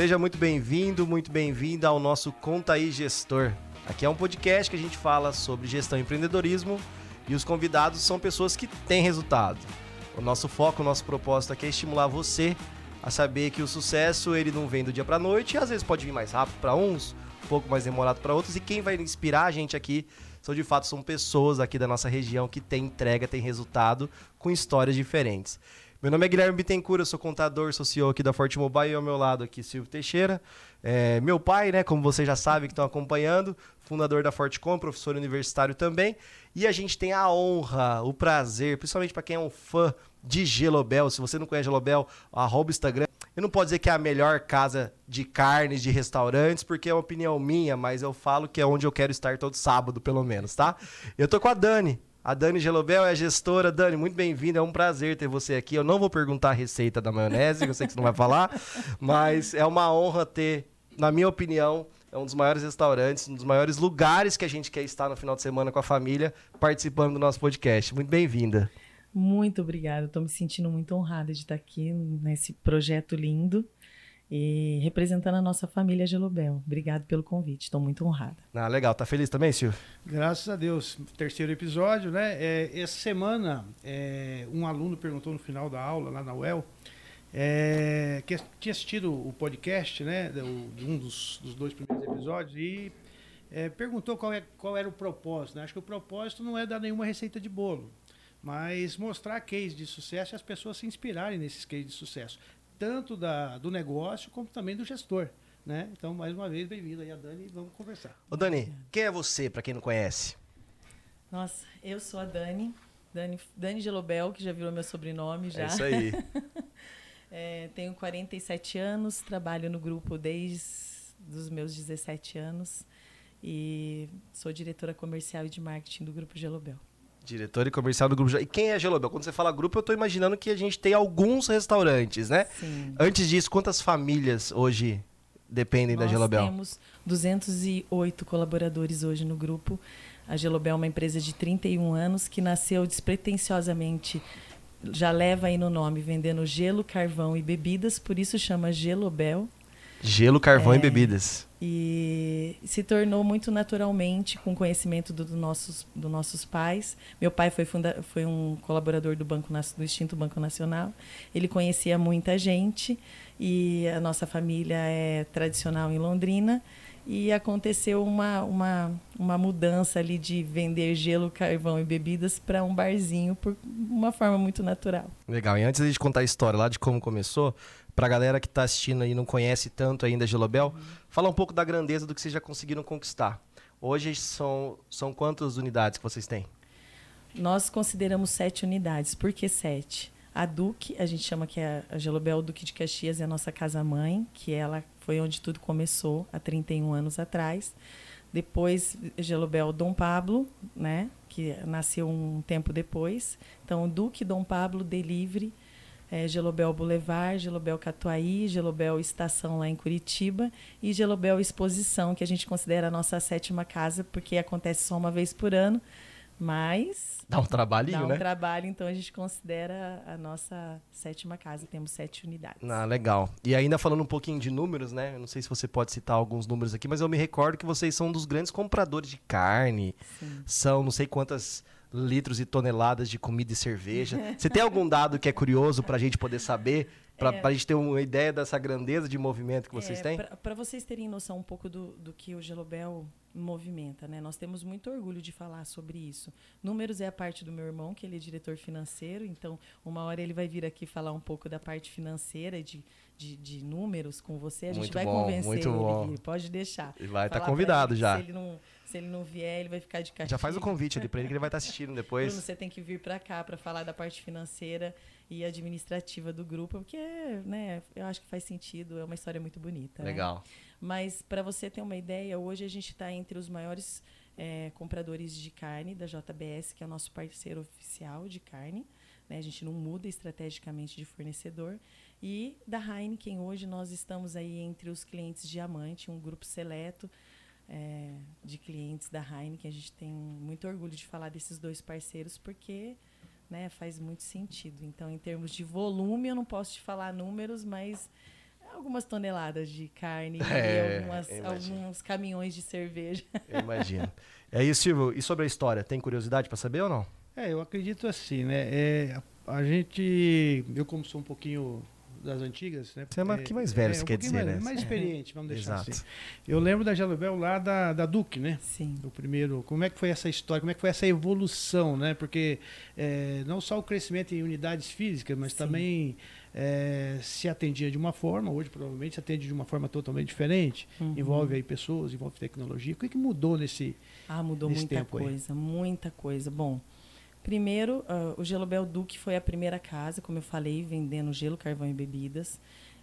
Seja muito bem-vindo, muito bem-vinda ao nosso Conta aí Gestor. Aqui é um podcast que a gente fala sobre gestão e empreendedorismo e os convidados são pessoas que têm resultado. O nosso foco, o nosso propósito aqui é estimular você a saber que o sucesso ele não vem do dia para noite e às vezes pode vir mais rápido para uns, um pouco mais demorado para outros e quem vai inspirar a gente aqui são de fato são pessoas aqui da nossa região que têm entrega, têm resultado com histórias diferentes. Meu nome é Guilherme Bittencourt, eu sou contador, sou CEO aqui da Forte Mobile e ao meu lado aqui Silvio Teixeira. É, meu pai, né, como vocês já sabem que estão acompanhando, fundador da Fortecom, professor universitário também. E a gente tem a honra, o prazer, principalmente para quem é um fã de Gelobel. Se você não conhece Gelobel, arroba Instagram. Eu não posso dizer que é a melhor casa de carnes, de restaurantes, porque é uma opinião minha, mas eu falo que é onde eu quero estar todo sábado, pelo menos, tá? Eu tô com a Dani, a Dani Gelobel é a gestora. Dani, muito bem-vinda. É um prazer ter você aqui. Eu não vou perguntar a receita da maionese, eu sei que você não vai falar, mas é uma honra ter, na minha opinião, é um dos maiores restaurantes, um dos maiores lugares que a gente quer estar no final de semana com a família, participando do nosso podcast. Muito bem-vinda. Muito obrigada. Estou me sentindo muito honrada de estar aqui nesse projeto lindo e representando a nossa família Gelobel. Obrigado pelo convite, estou muito honrada. Ah, legal. Tá feliz também, Silvio? Graças a Deus. Terceiro episódio, né? É, essa semana, é, um aluno perguntou no final da aula, lá na UEL, é, que tinha assistido o podcast, né? Um dos, dos dois primeiros episódios, e é, perguntou qual, é, qual era o propósito. Né? Acho que o propósito não é dar nenhuma receita de bolo, mas mostrar case de sucesso e as pessoas se inspirarem nesses cases de sucesso tanto da, do negócio como também do gestor. Né? Então, mais uma vez, bem-vindo aí a Dani e vamos conversar. Ô Dani, quem é você, para quem não conhece? Nossa, eu sou a Dani, Dani, Dani Gelobel, que já virou meu sobrenome já. É isso aí. é, tenho 47 anos, trabalho no grupo desde os meus 17 anos e sou diretora comercial e de marketing do grupo Gelobel. Diretor e comercial do grupo. E quem é Gelobel? Quando você fala grupo, eu estou imaginando que a gente tem alguns restaurantes, né? Sim. Antes disso, quantas famílias hoje dependem Nós da Gelobel? Nós temos 208 colaboradores hoje no grupo. A Gelobel é uma empresa de 31 anos que nasceu despretensiosamente, já leva aí no nome, vendendo gelo, carvão e bebidas, por isso chama Gelobel. Gelo, carvão é, e bebidas. E se tornou muito naturalmente com conhecimento dos do nossos, do nossos pais. Meu pai foi, funda, foi um colaborador do Banco do Extinto Banco Nacional. Ele conhecia muita gente e a nossa família é tradicional em Londrina. E aconteceu uma, uma, uma mudança ali de vender gelo, carvão e bebidas para um barzinho por uma forma muito natural. Legal. E antes de contar a história lá de como começou, para a galera que está assistindo e não conhece tanto ainda Gelobel, uhum. fala um pouco da grandeza do que vocês já conseguiram conquistar. Hoje são, são quantas unidades que vocês têm? Nós consideramos sete unidades. Por que sete? A Duque, a gente chama que é a Gelobel Duque de Caxias, é a nossa casa-mãe, que ela foi onde tudo começou há 31 anos atrás. Depois, Gelobel Dom Pablo, né, que nasceu um tempo depois. Então, Duque Dom Pablo Delivery é, Gelobel Boulevard, Gelobel Catuaí, Gelobel Estação lá em Curitiba e Gelobel Exposição, que a gente considera a nossa sétima casa, porque acontece só uma vez por ano, mas... Dá um trabalhinho, dá um né? trabalho, então a gente considera a nossa sétima casa, temos sete unidades. Ah, legal. E ainda falando um pouquinho de números, né? Eu não sei se você pode citar alguns números aqui, mas eu me recordo que vocês são um dos grandes compradores de carne. Sim. São não sei quantas litros e toneladas de comida e cerveja. Você tem algum dado que é curioso para a gente poder saber, para é, a gente ter uma ideia dessa grandeza de movimento que vocês é, têm? Para vocês terem noção um pouco do, do que o Gelobel movimenta, né? Nós temos muito orgulho de falar sobre isso. Números é a parte do meu irmão, que ele é diretor financeiro, então uma hora ele vai vir aqui falar um pouco da parte financeira de, de, de números com você. A gente muito vai bom, convencer muito bom. ele, pode deixar. Ele vai estar tá convidado já. Se ele não se ele não vier, ele vai ficar de castigo. Já faz o convite ali para ele que ele vai estar tá assistindo depois. Bruno, você tem que vir para cá para falar da parte financeira e administrativa do grupo, porque né, eu acho que faz sentido, é uma história muito bonita. Né? Legal. Né? Mas para você ter uma ideia, hoje a gente está entre os maiores é, compradores de carne da JBS, que é o nosso parceiro oficial de carne. Né? A gente não muda estrategicamente de fornecedor. E da Heineken, hoje nós estamos aí entre os clientes diamante, um grupo seleto é, de clientes da Heineken. A gente tem muito orgulho de falar desses dois parceiros porque né, faz muito sentido. Então, em termos de volume, eu não posso te falar números, mas algumas toneladas de carne É, e algumas, alguns caminhões de cerveja. Eu imagino. É isso, Silvio. E sobre a história, tem curiosidade para saber ou não? É, eu acredito assim, né? É, a, a gente, eu como sou um pouquinho das antigas, né? Você é um pouquinho mais velho, você um quer dizer, mais, né? Mais experiente, vamos deixar Exato. assim. Eu lembro da Jalobel lá da, da Duque, né? Sim. O primeiro, como é que foi essa história, como é que foi essa evolução, né? Porque é, não só o crescimento em unidades físicas, mas Sim. também é, se atendia de uma forma, hoje provavelmente se atende de uma forma totalmente diferente. Uhum. Envolve aí pessoas, envolve tecnologia. O que, que mudou nesse. Ah, mudou nesse muita tempo aí? coisa, muita coisa. Bom, primeiro, ah, o Gelobel Duque foi a primeira casa, como eu falei, vendendo gelo, carvão e bebidas.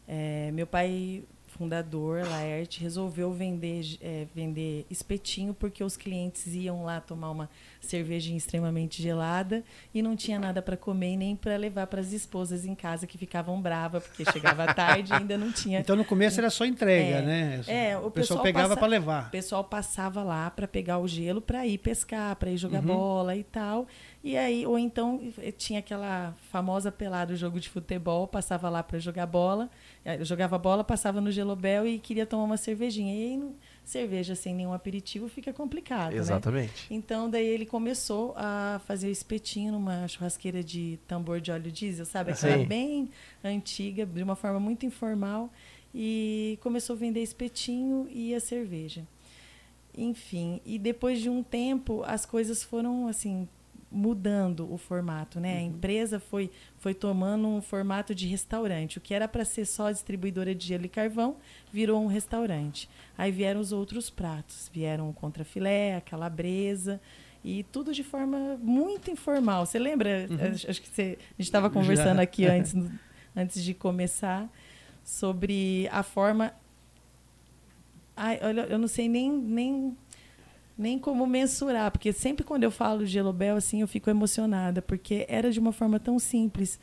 É, meu pai, fundador, Laerte, resolveu vender, é, vender espetinho porque os clientes iam lá tomar uma cervejinha extremamente gelada e não tinha nada para comer nem para levar para as esposas em casa que ficavam bravas porque chegava tarde e ainda não tinha Então no começo era só entrega, É. né? É, o pessoal pessoal pegava para o levar. pessoal passava lá para pegar o gelo para ir pescar, para ir jogar Uhum. bola e tal. E aí, ou então eh, tinha aquela famosa pelada, o jogo de futebol, passava lá para jogar bola, eh, jogava bola, passava no gelobel e queria tomar uma cervejinha. E aí, cerveja sem nenhum aperitivo fica complicado, né? Exatamente. Então, daí ele começou a fazer o espetinho numa churrasqueira de tambor de óleo diesel, sabe? Aquela Sim. bem antiga, de uma forma muito informal. E começou a vender espetinho e a cerveja. Enfim, e depois de um tempo, as coisas foram, assim, mudando o formato, né? A empresa foi, foi tomando um formato de restaurante. O que era para ser só distribuidora de gelo e carvão, virou um restaurante. Aí vieram os outros pratos. Vieram o contrafilé, a calabresa, e tudo de forma muito informal. Você lembra? Acho acho que você, a gente estava conversando Já. aqui antes, antes de começar sobre a forma. Ai, olha, eu não sei nem, nem, nem como mensurar, porque sempre quando eu falo gelobel, assim, eu fico emocionada, porque era de uma forma tão simples.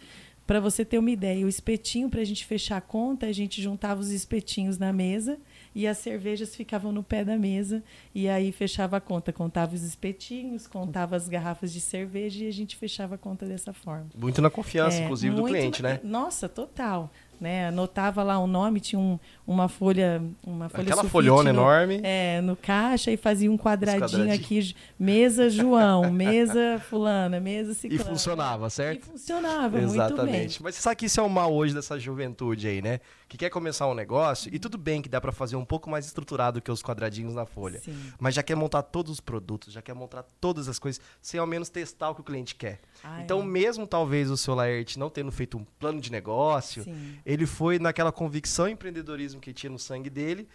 Para você ter uma ideia, o espetinho, para a gente fechar a conta, a gente juntava os espetinhos na mesa e as cervejas ficavam no pé da mesa. E aí fechava a conta, contava os espetinhos, contava as garrafas de cerveja e a gente fechava a conta dessa forma. Muito na confiança, É, inclusive, do cliente, na- né? Nossa, total. Né? Anotava lá o nome, tinha um- uma folha, uma folha Aquela folhona no, enorme. é, no caixa e fazia um quadradinho, aqui, mesa João, mesa fulana, mesa E ciclana. funcionava, E certo? funcionava muito bem. Exatamente. Mas você sabe que isso é o mal hoje dessa juventude aí, né? Que quer começar um negócio e tudo bem que dá pra fazer um pouco mais estruturado que os quadradinhos na folha. Sim. Mas já quer montar todos os produtos, já quer montar todas as coisas, sem ao menos testar o que o cliente quer. Ah, então, é. mesmo talvez o seu Laerte não tendo feito um plano de negócio, Sim. Ele foi naquela convicção e empreendedorismo que tinha no sangue dele,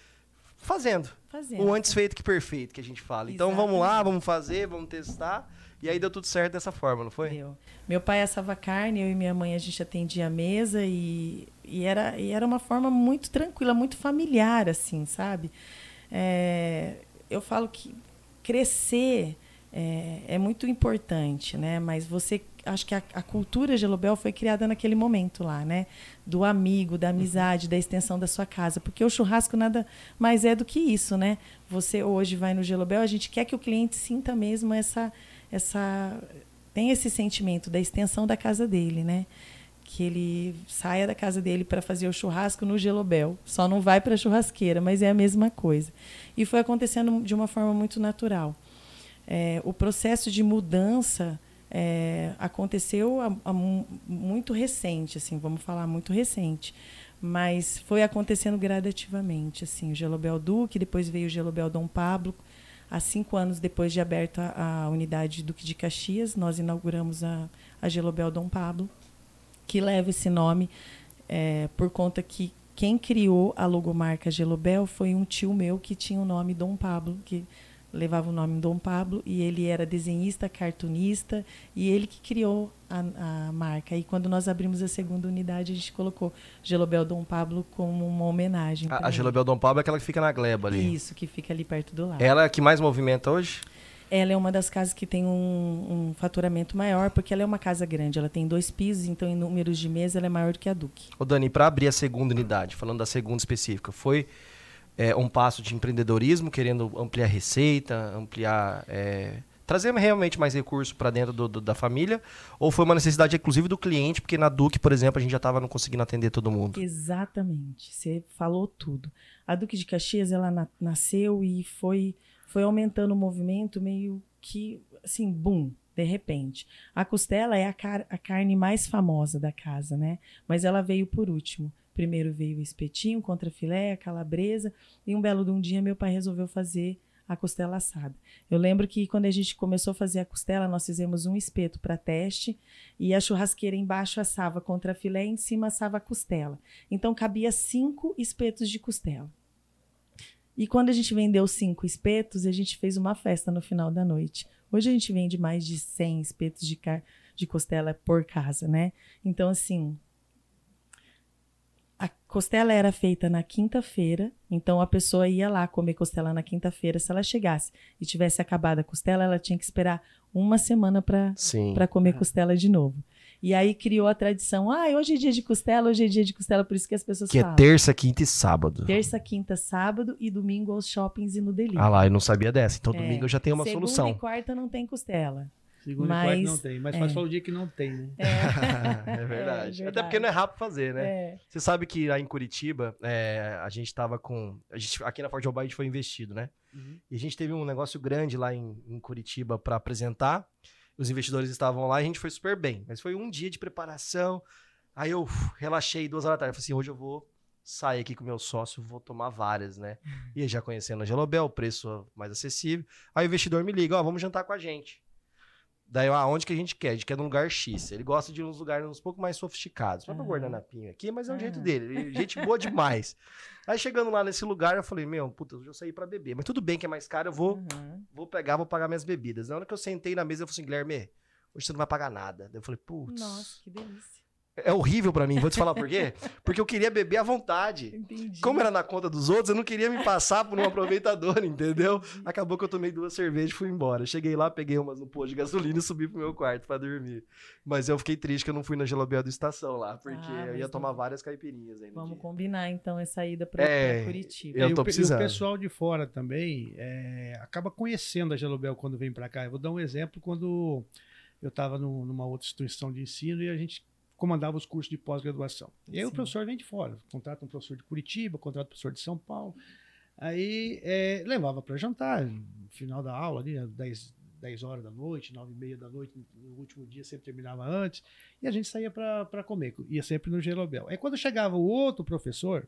fazendo. Fazendo. O antes feito que perfeito, que a gente fala. Então vamos lá, vamos fazer, vamos testar. E aí deu tudo certo dessa forma, não foi? Deu. Meu pai assava carne, eu e minha mãe a gente atendia a mesa e, e, era, e era uma forma muito tranquila, muito familiar, assim, sabe? É, eu falo que crescer é, é muito importante, né? Mas você, acho que a, a cultura gelobel foi criada naquele momento lá, né? Do amigo, da amizade, da extensão da sua casa, porque o churrasco nada mais é do que isso, né? Você hoje vai no gelobel, a gente quer que o cliente sinta mesmo essa, essa, tem esse sentimento da extensão da casa dele, né? que ele saia da casa dele para fazer o churrasco no gelobel. Só não vai para a churrasqueira, mas é a mesma coisa. E foi acontecendo de uma forma muito natural. É, o processo de mudança é, aconteceu a, a mu- muito recente, assim, vamos falar muito recente, mas foi acontecendo gradativamente, assim, o Gelobel Duque, depois veio o Gelobel Dom Pablo, há cinco anos depois de aberta a unidade Duque de Caxias, nós inauguramos a, a Gelobel Dom Pablo, que leva esse nome é, por conta que quem criou a logomarca Gelobel foi um tio meu que tinha o nome Dom Pablo, que levava o nome Dom Pablo, e ele era desenhista, cartunista, e ele que criou a, a marca. E quando nós abrimos a segunda unidade, a gente colocou Gelobel Dom Pablo como uma homenagem. A, a. Gelobel Dom Pablo é aquela que fica na gleba ali. Isso, que fica ali perto do lado. Ela é a que mais movimenta hoje? Ela é uma das casas que tem um, um faturamento maior, porque ela é uma casa grande. Ela tem dois pisos, então em números de mesa ela é maior do que a Duque. Ô Dani, para abrir a segunda unidade, falando da segunda específica, foi é, um passo de empreendedorismo, querendo ampliar receita, ampliar, é, trazer realmente mais recurso para dentro do, do, da família? Ou foi uma necessidade, inclusive, do cliente? Porque na Duque, por exemplo, a gente já estava não conseguindo atender todo mundo. Exatamente. Você falou tudo. A Duque de Caxias, ela na, nasceu e foi, foi aumentando o movimento meio que, assim, boom, de repente. A costela é a, car a carne mais famosa da casa, né? Mas ela veio por último. Primeiro veio o espetinho, contra filé, a calabresa, e um belo de um dia meu pai resolveu fazer a costela assada. Eu lembro que quando a gente começou a fazer a costela, nós fizemos um espeto para teste e a churrasqueira embaixo assava contra filé e em cima assava a costela. Então cabia cinco espetos de costela. E quando a gente vendeu cinco espetos, a gente fez uma festa no final da noite. Hoje a gente vende mais de 100 espetos de, car de costela por casa, né? Então, assim, costela era feita na quinta-feira, então a pessoa ia lá comer costela na quinta-feira. Se ela chegasse e tivesse acabado a costela, ela tinha que esperar uma semana para comer costela de novo. E aí criou a tradição, ah, hoje é dia de costela, hoje é dia de costela, por isso que as pessoas que falam. Que é terça, quinta e sábado. Terça, quinta, sábado e domingo aos shoppings e no delivery. Ah lá, eu não sabia dessa. Então é. domingo eu já tenho uma Segunda solução. Segunda e quarta não tem costela. Segunda mas, e quarta não tem, mas é. faz só o dia que não tem, né? É, é, verdade. é, Até porque não é rápido fazer, né? É. Você sabe que lá em Curitiba, é, a gente tava com... A gente, aqui na Forte Mobile a gente foi investido, né? Uhum. E a gente teve um negócio grande lá em, em Curitiba para apresentar. Os investidores estavam lá e a gente foi super bem. Mas foi um dia de preparação. Aí eu relaxei duas horas da tarde. Falei assim, hoje eu vou sair aqui com meu sócio, vou tomar várias, né? Uhum. E já conhecendo a Gelobel, o preço mais acessível. Aí o investidor me liga, ó, oh, vamos jantar com a gente. Daí, aonde que a gente quer? A gente quer num lugar X. Ele gosta de uns lugares uns pouco mais sofisticados. Vai uhum. pra guardanapinha aqui, mas é o jeito dele. Gente boa demais. Aí chegando lá nesse lugar, eu falei, meu, puta, eu já saí pra beber. Mas tudo bem que é mais caro, eu vou, uhum. vou pegar, vou pagar minhas bebidas. Na hora que eu sentei na mesa, eu falei assim, Guilherme, hoje você não vai pagar nada. Daí eu falei, putz. Nossa, que delícia. É horrível para mim, vou te falar por quê? Porque eu queria beber à vontade. Entendi. Como era na conta dos outros, eu não queria me passar por um aproveitador, entendeu? Acabou que eu tomei duas cervejas e fui embora. Cheguei lá, peguei umas no posto de gasolina e subi pro meu quarto para dormir. Mas eu fiquei triste que eu não fui na Gelobel do Estação lá, porque ah, eu ia tomar várias caipirinhas aí Vamos dia. combinar então essa ida pra, é, Curitiba. Eu tô precisando. E o pessoal de fora também é, acaba conhecendo a Gelobel quando vem para cá. Eu vou dar um exemplo quando eu estava numa outra instituição de ensino e a gente comandava os cursos de pós-graduação. E aí Sim. o professor vem de fora, contrata um professor de Curitiba, contrata um professor de São Paulo. Aí é, levava para jantar, no final da aula, ali, 10, 10 horas da noite, 9 e meia da noite, no último dia sempre terminava antes, e a gente saía para comer, ia sempre no Gelobel. Aí quando chegava o outro professor,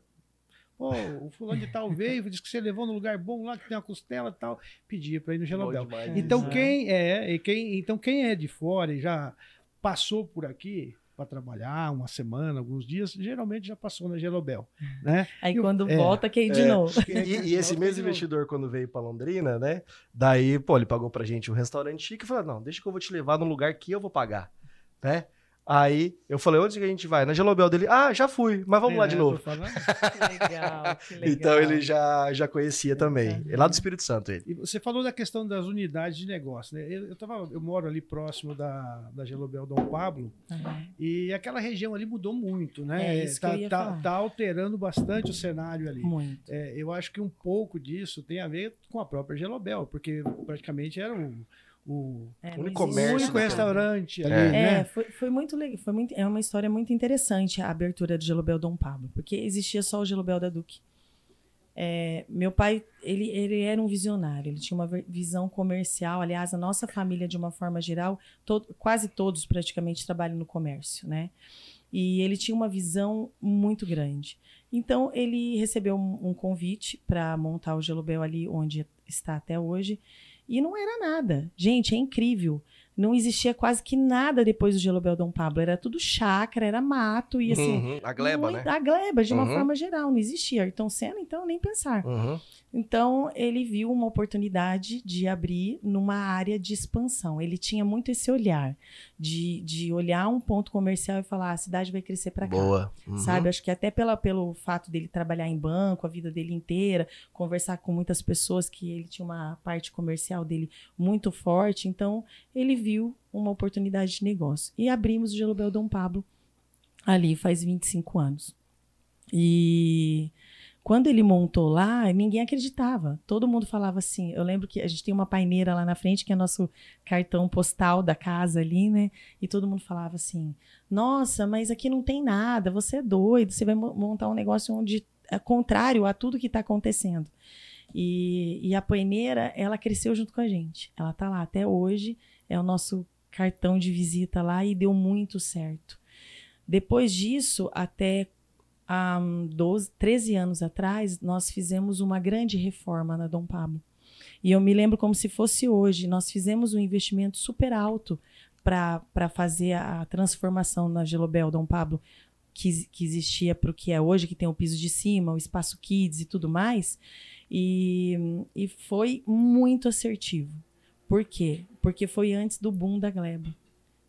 Pô, o fulano de tal veio, disse que você levou num lugar bom lá, que tem uma costela e tal, pedia para ir no Gelobel. Então quem é, quem, então quem é de fora e já passou por aqui, para trabalhar uma semana, alguns dias, geralmente já passou na Gelobel, né? Aí e quando eu, volta, é, quer ir de é, novo. E, e esse mesmo investidor, quando veio para Londrina, né? Daí, pô, ele pagou pra gente um restaurante chique e falou: não, deixa que eu vou te levar num lugar que eu vou pagar, né? Aí eu falei, onde que a gente vai? Na Gelobel dele, ah, já fui, mas vamos é, lá de novo. Que legal, que legal. Então ele já, já conhecia também. É lá do Espírito Santo ele. E você falou da questão das unidades de negócio, né? Eu, eu, tava, eu moro ali próximo da, da Gelobel Dom Pablo uhum. e aquela região ali mudou muito, né? É isso tá, que tá, tá, alterando bastante o cenário ali. Muito. É, eu acho que um pouco disso tem a ver com a própria Gelobel, porque praticamente era um o é, único comércio. restaurante ali, é. né? É, foi, foi muito legal. Foi muito, é uma história muito interessante a abertura do Gelobel Dom Pablo, porque existia só o Gelobel da Duque. É, meu pai, ele, ele era um visionário, ele tinha uma visão comercial. Aliás, a nossa família, de uma forma geral, todo, quase todos praticamente trabalham no comércio, né? E ele tinha uma visão muito grande. Então, ele recebeu um, um convite para montar o Gelobel ali onde está até hoje. E não era nada. Gente, é incrível. Não existia quase que nada depois do Gelobel Dom Pablo. Era tudo chácara, era mato e assim. Uhum, a gleba, muito, né? A gleba, de uma uhum. forma geral. Não existia. Ayrton Senna, então, nem pensar. Uhum. Então, ele viu uma oportunidade de abrir numa área de expansão. Ele tinha muito esse olhar de, de olhar um ponto comercial e falar: ah, a cidade vai crescer para cá. Boa. Uhum. Sabe? Acho que até pela, pelo fato dele trabalhar em banco a vida dele inteira, conversar com muitas pessoas, que ele tinha uma parte comercial dele muito forte. Então, ele viu uma oportunidade de negócio. E abrimos o Gelobel Dom Pablo ali faz 25 anos. E Quando ele montou lá, ninguém acreditava. Todo mundo falava assim. Eu lembro que a gente tem uma paineira lá na frente, que é nosso cartão postal da casa ali, né? E todo mundo falava assim: Nossa, mas aqui não tem nada, você é doido, você vai montar um negócio onde é contrário a tudo que está acontecendo. E, e, a paineira, ela cresceu junto com a gente. Ela tá lá até hoje, é o nosso cartão de visita lá e deu muito certo. Depois disso, até há 12, 13 anos atrás, nós fizemos uma grande reforma na Dom Pablo. E eu me lembro como se fosse hoje. Nós fizemos um investimento super alto para fazer a transformação na Gelobel Dom Pablo, que, que existia para o que é hoje, que tem o piso de cima, o espaço kids e tudo mais. E, e foi muito assertivo. Por quê? Porque foi antes do boom da Gleba.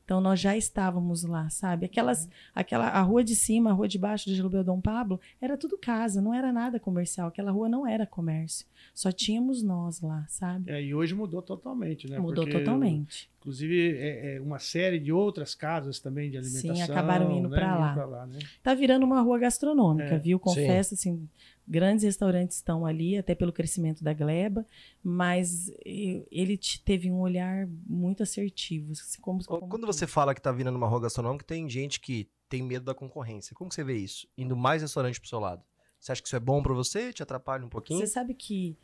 Então nós já estávamos lá, sabe? Aquelas, aquela a rua de cima, a rua de baixo de Gilberto Dom Pablo, era tudo casa, não era nada comercial. Aquela rua não era comércio. Só tínhamos nós lá, sabe? É, e hoje mudou totalmente, né? Mudou Porque, totalmente. Inclusive, é, é, uma série de outras casas também de alimentação. Sim, acabaram indo né? para lá. lá né? Tá virando uma rua gastronômica, é. viu? Confesso, Sim. assim, grandes restaurantes estão ali, até pelo crescimento da Gleba, mas ele teve um olhar muito assertivo. Como, como Quando você fala que está virando uma rua gastronômica, tem gente que tem medo da concorrência. Como você vê isso? Indo mais restaurante para o seu lado. Você acha que isso é bom para você? Te atrapalha um pouquinho? Você sabe que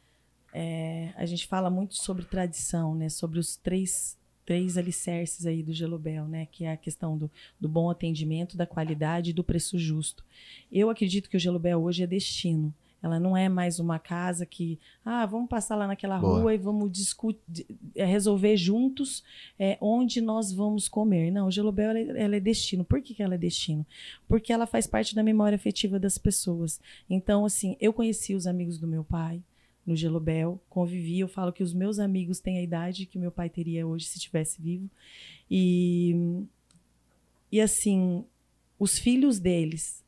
é, a gente fala muito sobre tradição, né? Sobre os três três alicerces aí do Gelobel, né? Que é a questão do, do bom atendimento, da qualidade e do preço justo. Eu acredito que o Gelobel hoje é destino. Ela não é mais uma casa que, ah, vamos passar lá naquela Boa. rua e vamos discutir, é, resolver juntos é, onde nós vamos comer. Não, o Gelobel ela, ela, é destino. Por que, que ela é destino? Porque ela faz parte da memória afetiva das pessoas. Então, assim, eu conheci os amigos do meu pai, no Gelobel, convivi. Eu falo que os meus amigos têm a idade que meu pai teria hoje se estivesse vivo. E, e assim, os filhos deles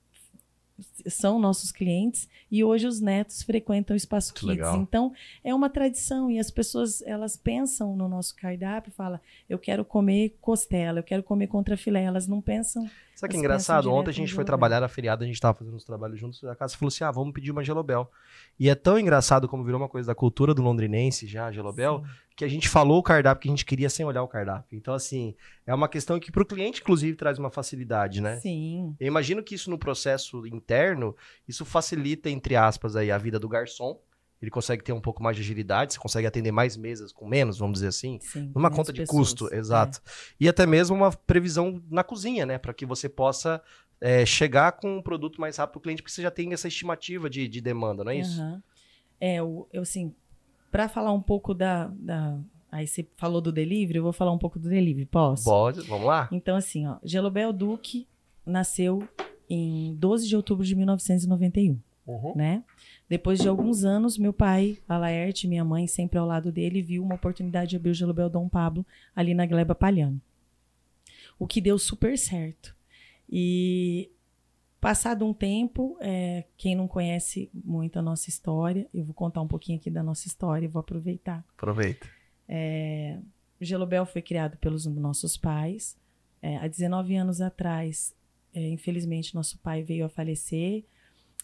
são nossos clientes e hoje os netos frequentam o Espaço Kids. Legal. Então, é uma tradição e as pessoas, elas pensam no nosso cardápio, fala, eu quero comer costela, eu quero comer contra filé, elas não pensam Sabe que é engraçado? Ontem a gente foi trabalhar na feriada, a gente estava fazendo os trabalhos juntos, a casa falou assim: ah, vamos pedir uma gelobel. E é tão engraçado como virou uma coisa da cultura do londrinense já, gelobel, Sim. que a gente falou o cardápio que a gente queria sem olhar o cardápio. Então, assim, é uma questão que para o cliente, inclusive, traz uma facilidade, né? Sim. Eu imagino que isso no processo interno, isso facilita, entre aspas, aí, a vida do garçom ele consegue ter um pouco mais de agilidade, você consegue atender mais mesas com menos, vamos dizer assim, Sim, numa conta de pessoas, custo, exato. É. E até mesmo uma previsão na cozinha, né, para que você possa é, chegar com um produto mais rápido para o cliente, porque você já tem essa estimativa de, de demanda, não é isso? Uhum. É, eu, eu assim, para falar um pouco da, da Aí você falou do delivery, eu vou falar um pouco do delivery, posso? Pode, vamos lá. Então, assim, ó, Gelobel Duque nasceu em 12 de outubro de 1991, uhum. né? Depois de alguns anos, meu pai, a Laerte, minha mãe, sempre ao lado dele, viu uma oportunidade de abrir o Gelobel Dom Pablo ali na Gleba Palhano. O que deu super certo. E passado um tempo, é, quem não conhece muito a nossa história, eu vou contar um pouquinho aqui da nossa história, vou aproveitar. Aproveita. É, o Gelobel foi criado pelos nossos pais. É, há 19 anos atrás, é, infelizmente, nosso pai veio a falecer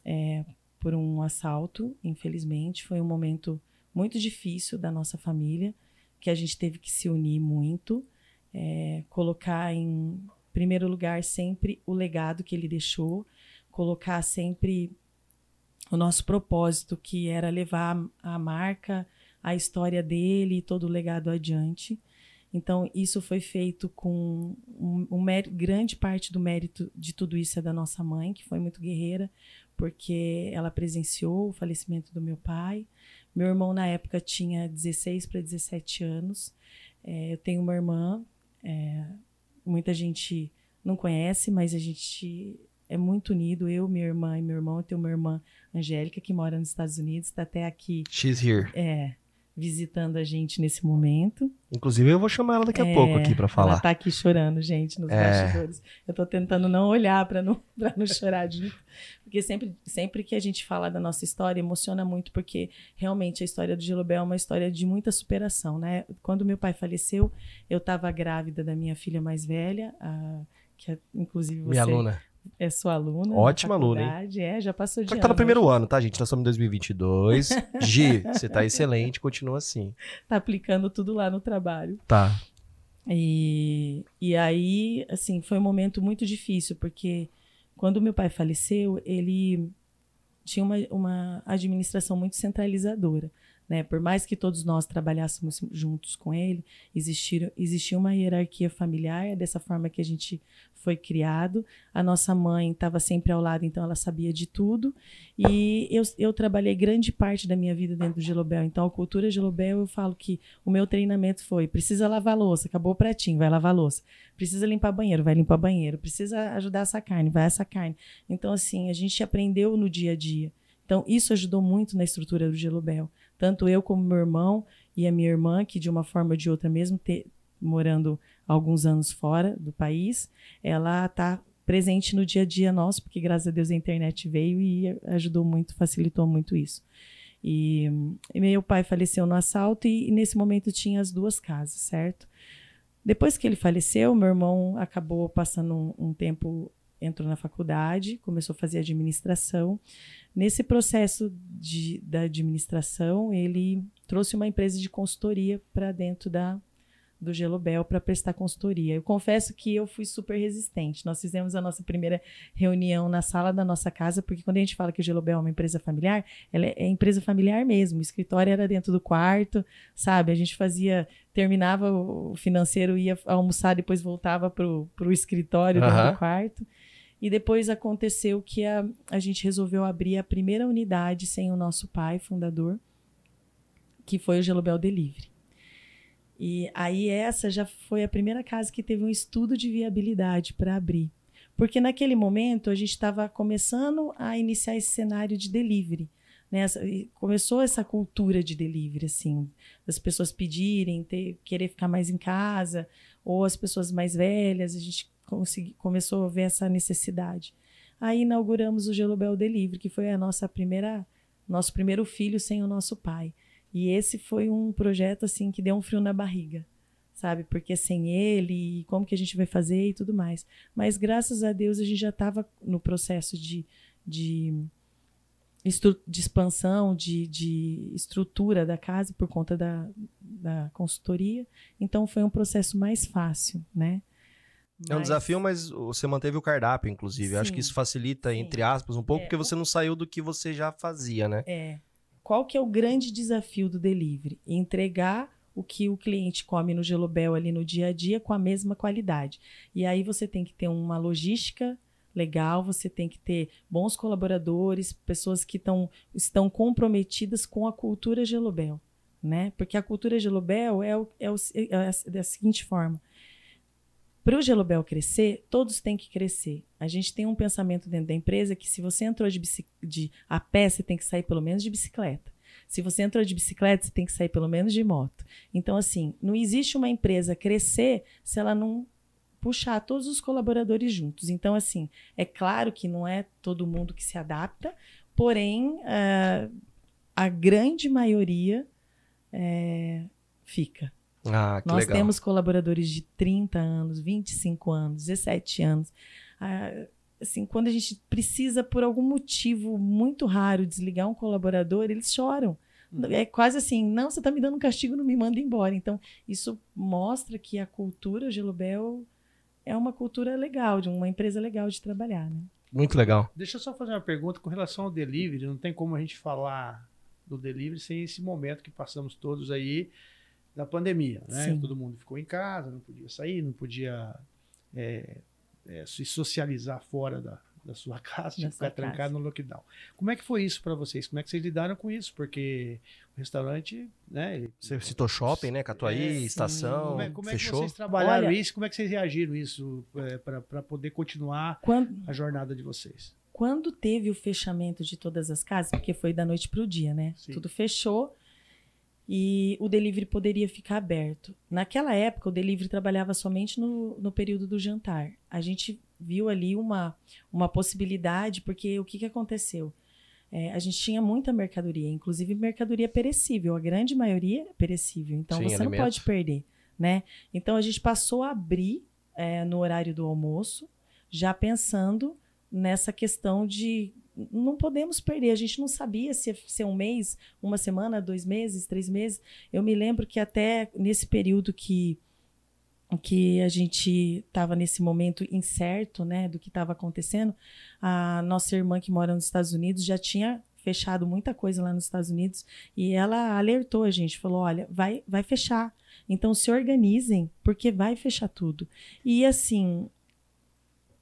é, por um assalto, infelizmente. Foi um momento muito difícil da nossa família, que a gente teve que se unir muito, é, colocar em primeiro lugar sempre o legado que ele deixou, colocar sempre o nosso propósito, que era levar a marca, a história dele e todo o legado adiante. Então, isso foi feito com um, um grande parte do mérito de tudo isso é da nossa mãe, que foi muito guerreira, porque ela presenciou o falecimento do meu pai. Meu irmão, na época, tinha 16 para 17 anos. É, eu tenho uma irmã, é, muita gente não conhece, mas a gente é muito unido. Eu, minha irmã e meu irmão. Eu tenho uma irmã, Angélica, que mora nos Estados Unidos, está até aqui. She's here. É, visitando a gente nesse momento. Inclusive, eu vou chamar ela daqui a é, pouco aqui para falar. Ela tá aqui chorando, gente, nos é. bastidores. Eu tô tentando não olhar para não, pra não chorar junto. Porque sempre, sempre que a gente fala da nossa história, emociona muito, porque realmente a história do Gilobel é uma história de muita superação, né? Quando meu pai faleceu, eu estava grávida da minha filha mais velha, a, que é, inclusive você... Minha aluna é sua aluna. Ótima aluna, hein? É, já passou de Só que ano. tá no primeiro ano, tá, gente? Nós estamos em 2022. Gi, você tá excelente, continua assim. Tá aplicando tudo lá no trabalho. Tá. E, e aí, assim, foi um momento muito difícil, porque quando meu pai faleceu, ele tinha uma, uma administração muito centralizadora. Né? Por mais que todos nós trabalhássemos juntos com ele, existir, existia uma hierarquia familiar, é dessa forma que a gente foi criado. A nossa mãe estava sempre ao lado, então ela sabia de tudo. E eu, eu trabalhei grande parte da minha vida dentro do Gelobel. Então, a cultura Gelobel, eu falo que o meu treinamento foi: precisa lavar louça, acabou o pratinho, vai lavar louça. Precisa limpar banheiro, vai limpar banheiro. Precisa ajudar essa carne, vai essa carne. Então, assim, a gente aprendeu no dia a dia. Então, isso ajudou muito na estrutura do Gelobel. Tanto eu como meu irmão e a minha irmã, que de uma forma ou de outra, mesmo ter, morando alguns anos fora do país, ela está presente no dia a dia nosso, porque graças a Deus a internet veio e ajudou muito, facilitou muito isso. E, e meu pai faleceu no assalto e, e, nesse momento tinha as duas casas, certo? Depois que ele faleceu, meu irmão acabou passando um, um tempo entrou na faculdade, começou a fazer administração. Nesse processo de, da administração, ele trouxe uma empresa de consultoria para dentro da, do Gelobel para prestar consultoria. Eu confesso que eu fui super resistente. Nós fizemos a nossa primeira reunião na sala da nossa casa, porque quando a gente fala que o Gelobel é uma empresa familiar, ela é, é empresa familiar mesmo. O escritório era dentro do quarto, sabe? A gente fazia, terminava o financeiro, ia almoçar, depois voltava para o escritório uhum. dentro do quarto. E depois aconteceu que a, a gente resolveu abrir a primeira unidade sem o nosso pai, fundador, que foi o Gelobel Delivery. E aí essa já foi a primeira casa que teve um estudo de viabilidade para abrir. Porque naquele momento a gente estava começando a iniciar esse cenário de delivery. Né? Começou essa cultura de delivery, assim, das pessoas pedirem, ter, querer ficar mais em casa, ou as pessoas mais velhas, a gente consegui, começou a ver essa necessidade. Aí inauguramos o Gelobel Delivery, que foi a nossa primeira, nosso primeiro filho sem o nosso pai. E esse foi um projeto assim que deu um frio na barriga, sabe? Porque sem ele, como que a gente vai fazer e tudo mais. Mas graças a Deus a gente já estava no processo de, de, de expansão, de, de estrutura da casa por conta da, da consultoria. Então foi um processo mais fácil, né? É um desafio, mas você manteve o cardápio, inclusive. Sim, Acho que isso facilita, sim. entre aspas, um pouco, é, porque você não saiu do que você já fazia, né? É. Qual que é o grande desafio do delivery? Entregar o que o cliente come no Gelobel ali no dia a dia com a mesma qualidade. E aí você tem que ter uma logística legal, você tem que ter bons colaboradores, pessoas que tão, estão comprometidas com a cultura Gelobel, né? Porque a cultura Gelobel é, é, é da seguinte forma, para o Gelobel crescer, todos têm que crescer. A gente tem um pensamento dentro da empresa que se você entrou de, de a pé, você tem que sair pelo menos de bicicleta. Se você entrou de bicicleta, você tem que sair pelo menos de moto. Então, assim, não existe uma empresa crescer se ela não puxar todos os colaboradores juntos. Então, assim, é claro que não é todo mundo que se adapta, porém, uh, a grande maioria é, fica. Ah, Nós legal. temos colaboradores de 30 anos, 25 anos, 17 anos. Ah, assim, quando a gente precisa, por algum motivo muito raro, desligar um colaborador, eles choram. Hum. É quase assim, não, você está me dando um castigo, não me manda embora. Então, isso mostra que a cultura Gelobel é uma cultura legal, de uma empresa legal de trabalhar, né? Muito legal. Deixa eu só fazer uma pergunta com relação ao delivery. Não tem como a gente falar do delivery sem esse momento que passamos todos aí da pandemia, né? Sim. Todo mundo ficou em casa, não podia sair, não podia é, é, se socializar fora da, da sua casa, da ficar trancado no lockdown. Como é que foi isso para vocês? Como é que vocês lidaram com isso? Porque o restaurante, né? Ele, Você citou shopping, né? Catuaí, é, estação, como é, como fechou. é que vocês trabalharam Olha, isso? Como é que vocês reagiram isso é, para poder continuar quando, a jornada de vocês? Quando teve o fechamento de todas as casas, porque foi da noite para o dia, né? Sim. Tudo fechou e o delivery poderia ficar aberto. Naquela época, o delivery trabalhava somente no, no período do jantar. A gente viu ali uma, uma possibilidade, porque o que, que aconteceu? É, a gente tinha muita mercadoria, inclusive mercadoria perecível, a grande maioria é perecível, então Sim, você alimento. não pode perder. Né? Então a gente passou a abrir é, no horário do almoço, já pensando nessa questão de não podemos perder. A gente não sabia se ser um mês, uma semana, dois meses, três meses. Eu me lembro que até nesse período que que a gente estava nesse momento incerto, né, do que estava acontecendo, a nossa irmã que mora nos Estados Unidos já tinha fechado muita coisa lá nos Estados Unidos e ela alertou a gente, falou, olha, vai, vai fechar. Então se organizem, porque vai fechar tudo. E assim,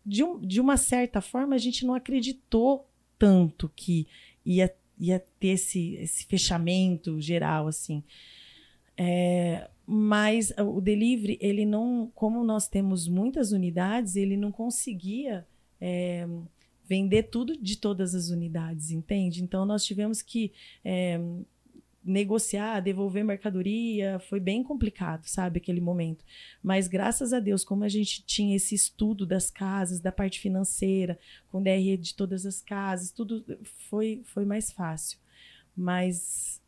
de, um, de uma certa forma, a gente não acreditou tanto que ia, ia ter esse, esse fechamento geral, assim. É, mas o delivery, ele não, como nós temos muitas unidades, ele não conseguia é, vender tudo de todas as unidades, entende? Então nós tivemos que é, negociar, devolver mercadoria, foi bem complicado, sabe, aquele momento. Mas graças a Deus, como a gente tinha esse estudo das casas, da parte financeira, com DRE de todas as casas, tudo foi, foi mais fácil. Mas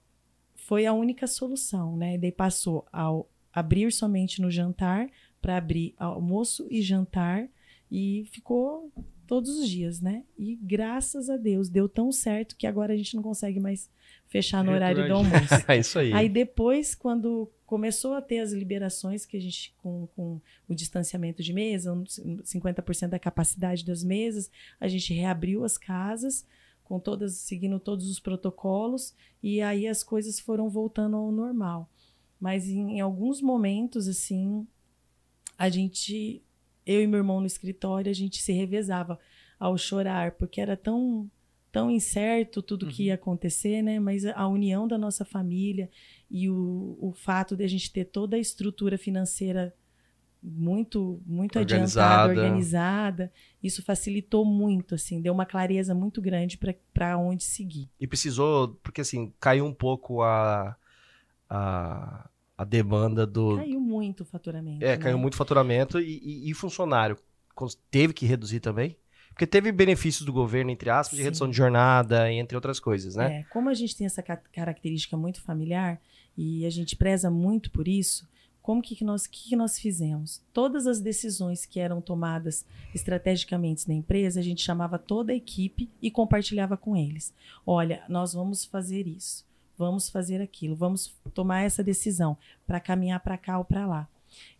foi a única solução, né? Daí passou ao abrir somente no jantar para abrir almoço e jantar e ficou todos os dias, né? E graças a Deus deu tão certo que agora a gente não consegue mais fechar no horário do almoço. é isso aí. Aí depois, quando começou a ter as liberações que a gente com, com o distanciamento de mesa, 50% da capacidade das mesas, a gente reabriu as casas com todas seguindo todos os protocolos e aí as coisas foram voltando ao normal. Mas em, em alguns momentos assim, a gente eu e meu irmão no escritório, a gente se revezava ao chorar, porque era tão tão incerto tudo uhum. que ia acontecer, né? Mas a união da nossa família e o, o fato de a gente ter toda a estrutura financeira muito muito organizada. adiantada, organizada, isso facilitou muito, assim, deu uma clareza muito grande para onde seguir. E precisou, porque assim, caiu um pouco a, a, a demanda do... Caiu muito o faturamento. É, né? caiu muito o faturamento e, e, e funcionário teve que reduzir também? Porque teve benefícios do governo, entre aspas, de Sim. redução de jornada, entre outras coisas, né? É, como a gente tem essa característica muito familiar e a gente preza muito por isso, como que, que nós que, que nós fizemos? Todas as decisões que eram tomadas estrategicamente na empresa, a gente chamava toda a equipe e compartilhava com eles. Olha, nós vamos fazer isso, vamos fazer aquilo, vamos tomar essa decisão para caminhar para cá ou para lá.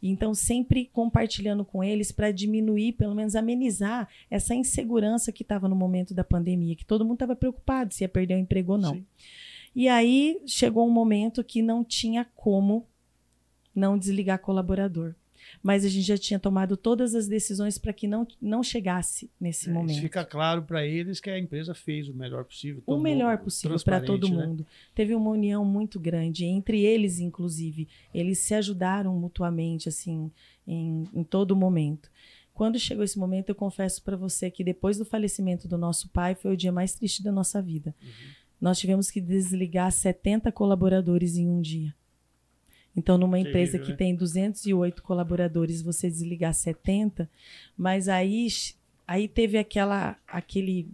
Então, sempre compartilhando com eles para diminuir, pelo menos amenizar essa insegurança que estava no momento da pandemia, que todo mundo estava preocupado se ia perder o emprego ou não. Sim. E aí chegou um momento que não tinha como não desligar colaborador mas a gente já tinha tomado todas as decisões para que não, não chegasse nesse é, momento. Fica claro para eles que a empresa fez o melhor possível. O melhor possível para todo né? mundo. Teve uma união muito grande entre eles, inclusive. Eles se ajudaram mutuamente, assim, em, em todo momento. Quando chegou esse momento, eu confesso para você que depois do falecimento do nosso pai, foi o dia mais triste da nossa vida. Uhum. Nós tivemos que desligar 70 colaboradores em um dia. Então, numa empresa Terrível, que né? tem 208 colaboradores, você desligar 70, mas aí, aí teve aquela, aquele,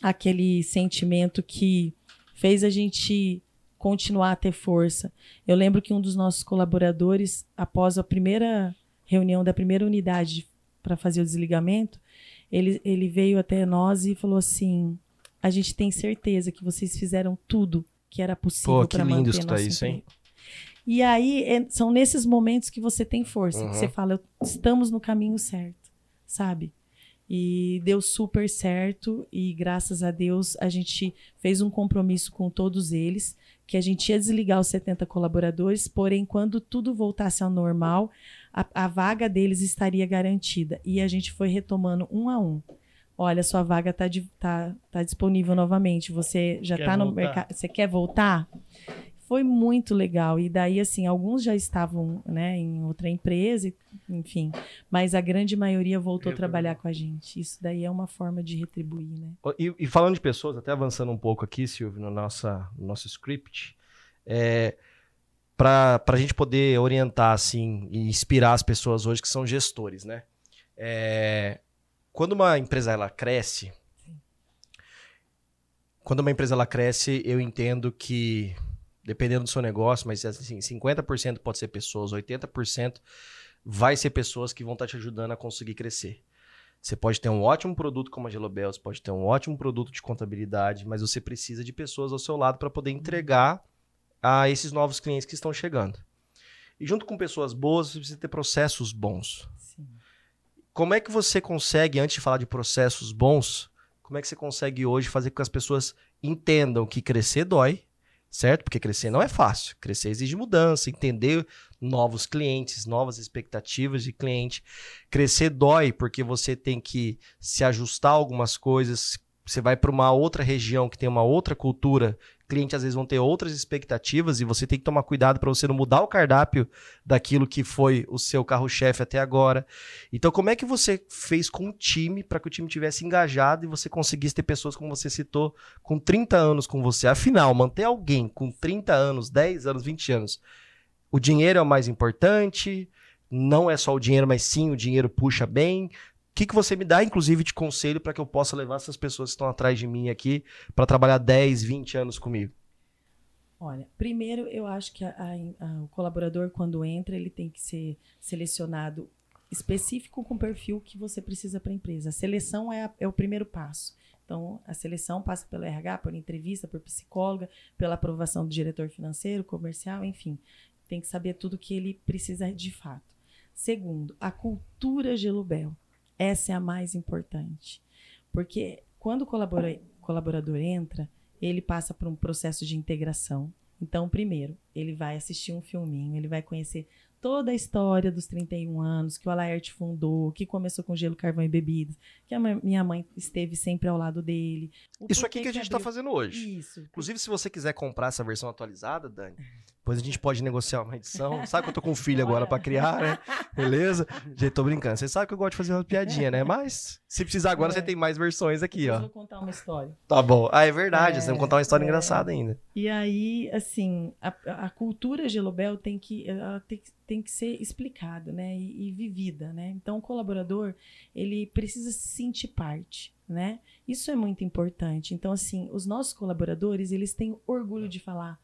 aquele sentimento que fez a gente continuar a ter força. Eu lembro que um dos nossos colaboradores, após a primeira reunião da primeira unidade para fazer o desligamento, ele, ele veio até nós e falou assim: a gente tem certeza que vocês fizeram tudo que era possível para manter nosso isso, emprego. Hein? E aí é, são nesses momentos que você tem força, uhum. que você fala, estamos no caminho certo, sabe? E deu super certo e graças a Deus a gente fez um compromisso com todos eles que a gente ia desligar os 70 colaboradores, porém quando tudo voltasse ao normal, a, a vaga deles estaria garantida. E a gente foi retomando um a um olha, sua vaga está tá, tá disponível novamente, você já está no mercado, você quer voltar? Foi muito legal. E daí, assim, alguns já estavam né, em outra empresa, enfim. Mas a grande maioria voltou a trabalhar com a gente. Isso daí é uma forma de retribuir, né? E, e falando de pessoas, até avançando um pouco aqui, Silvio, no, nossa, no nosso script, é, para a gente poder orientar, assim, e inspirar as pessoas hoje que são gestores, né? É, quando uma empresa ela cresce, Sim. quando uma empresa ela cresce, eu entendo que dependendo do seu negócio, mas assim, 50% pode ser pessoas, 80% vai ser pessoas que vão estar te ajudando a conseguir crescer. Você pode ter um ótimo produto como a Gelobel, você pode ter um ótimo produto de contabilidade, mas você precisa de pessoas ao seu lado para poder entregar a esses novos clientes que estão chegando. E junto com pessoas boas, você precisa ter processos bons. Sim. Como é que você consegue, antes de falar de processos bons, como é que você consegue hoje fazer com que as pessoas entendam que crescer dói, certo? Porque crescer não é fácil. Crescer exige mudança, entender novos clientes, novas expectativas de cliente. Crescer dói porque você tem que se ajustar a algumas coisas. Você vai para uma outra região que tem uma outra cultura clientes às vezes vão ter outras expectativas e você tem que tomar cuidado para você não mudar o cardápio daquilo que foi o seu carro-chefe até agora. Então, como é que você fez com o time para que o time tivesse engajado e você conseguisse ter pessoas, como você citou, com 30 anos com você? Afinal, manter alguém com 30 anos, 10 anos, 20 anos, o dinheiro é o mais importante, não é só o dinheiro, mas sim o dinheiro puxa bem que, que você me dá, inclusive, de conselho para que eu possa levar essas pessoas que estão atrás de mim aqui para trabalhar 10, 20 anos comigo? Olha, primeiro eu acho que a, a, a, o colaborador, quando entra, ele tem que ser selecionado específico com o perfil que você precisa para a empresa. A seleção é, é o primeiro passo. Então, a seleção passa pelo RH, por entrevista, por psicóloga, pela aprovação do diretor financeiro, comercial, enfim. Tem que saber tudo que ele precisa de fato. Segundo, a cultura Gelubel. Essa é a mais importante. Porque quando o colaborador entra, ele passa por um processo de integração. Então, primeiro, ele vai assistir um filminho, ele vai conhecer toda a história dos 31 anos, que o Alaerte fundou, que começou com gelo, carvão e bebidas, que a minha mãe esteve sempre ao lado dele. Isso aqui que a gente está fazendo hoje. Isso. Inclusive, se você quiser comprar essa versão atualizada, Dani, depois a gente pode negociar uma edição. Sabe que eu tô com um filho agora para criar, né? Beleza? Gente, tô brincando. Você sabe que eu gosto de fazer uma piadinha, né? Mas, se precisar agora, é. você tem mais versões aqui, ó. Eu vou contar uma história. Tá bom. Ah, é verdade. É, você vai contar uma história é. engraçada ainda. E aí, assim, a, a cultura Gelobel tem que, tem, tem que ser explicada, né? E, e vivida, né? Então, o colaborador, ele precisa se sentir parte. Né? Isso é muito importante. Então, assim, os nossos colaboradores, eles têm orgulho de falar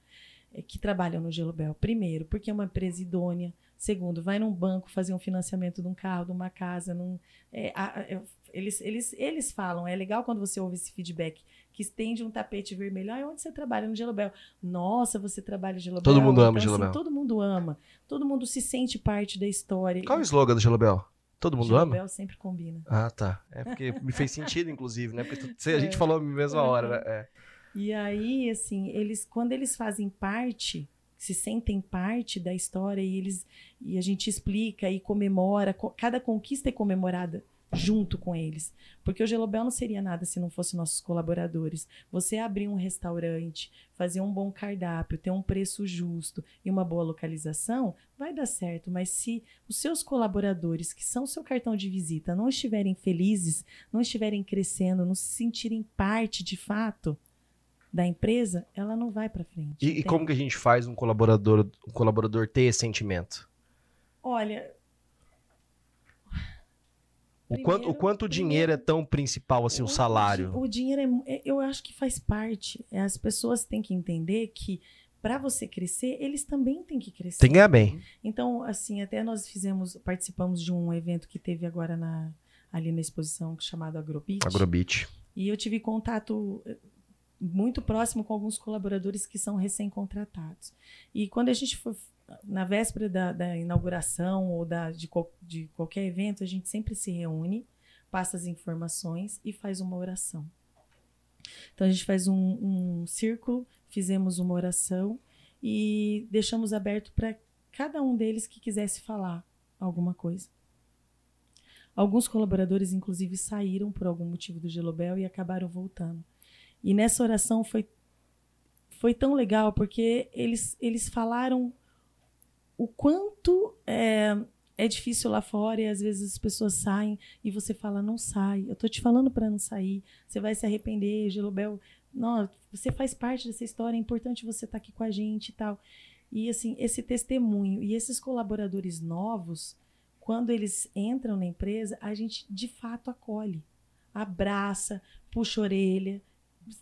que trabalham no Gelobel. Primeiro, porque é uma empresa idônea. Segundo, vai num banco fazer um financiamento de um carro, de uma casa. Num, é, é, eles, eles, eles falam, é legal quando você ouve esse feedback, que estende um tapete vermelho. Ah, onde você trabalha? No Gelobel. Nossa, você trabalha no Gelobel. Todo mundo ama então, Gelobel. Assim, todo mundo ama. Todo mundo se sente parte da história. Qual é o slogan do Gelobel? Todo mundo Gelobel ama? sempre combina. Ah, tá. É porque me fez sentido, inclusive, né? Porque a gente é. falou na mesma hora, né? É. E aí, assim, eles, quando eles fazem parte se sentem parte da história e eles e a gente explica e comemora, cada conquista é comemorada junto com eles. Porque o Gelobel não seria nada se não fosse nossos colaboradores. Você abrir um restaurante, fazer um bom cardápio, ter um preço justo e uma boa localização, vai dar certo. Mas se os seus colaboradores, que são seu cartão de visita, não estiverem felizes, não estiverem crescendo, não se sentirem parte de fato, da empresa, ela não vai para frente. E, e, como que a gente faz um colaborador, um colaborador ter esse sentimento? Olha, o quanto, o quanto o dinheiro é tão principal assim, o, o salário? O, dinheiro é, é, eu acho que faz parte. É, as pessoas têm que entender que para você crescer, eles também têm que crescer. Tem que ganhar bem. Então, assim, até nós fizemos, participamos de um evento que teve agora na, ali na exposição chamado Agrobit. Agrobit. E eu tive contato muito próximo com alguns colaboradores que são recém-contratados. E quando a gente for na véspera da, da inauguração ou da, de, de qualquer evento, a gente sempre se reúne, passa as informações e faz uma oração. Então a gente faz um, um círculo, fizemos uma oração e deixamos aberto para cada um deles que quisesse falar alguma coisa. Alguns colaboradores, inclusive, saíram por algum motivo do Gelobel e acabaram voltando. E nessa oração foi, foi tão legal, porque eles, eles falaram o quanto é, é difícil lá fora e às vezes as pessoas saem e você fala, não sai, eu tô te falando para não sair, você vai se arrepender, Gelobel, não, você faz parte dessa história, é importante você estar tá aqui com a gente e tal. E assim, esse testemunho e esses colaboradores novos, quando eles entram na empresa, a gente de fato acolhe, abraça, puxa orelha,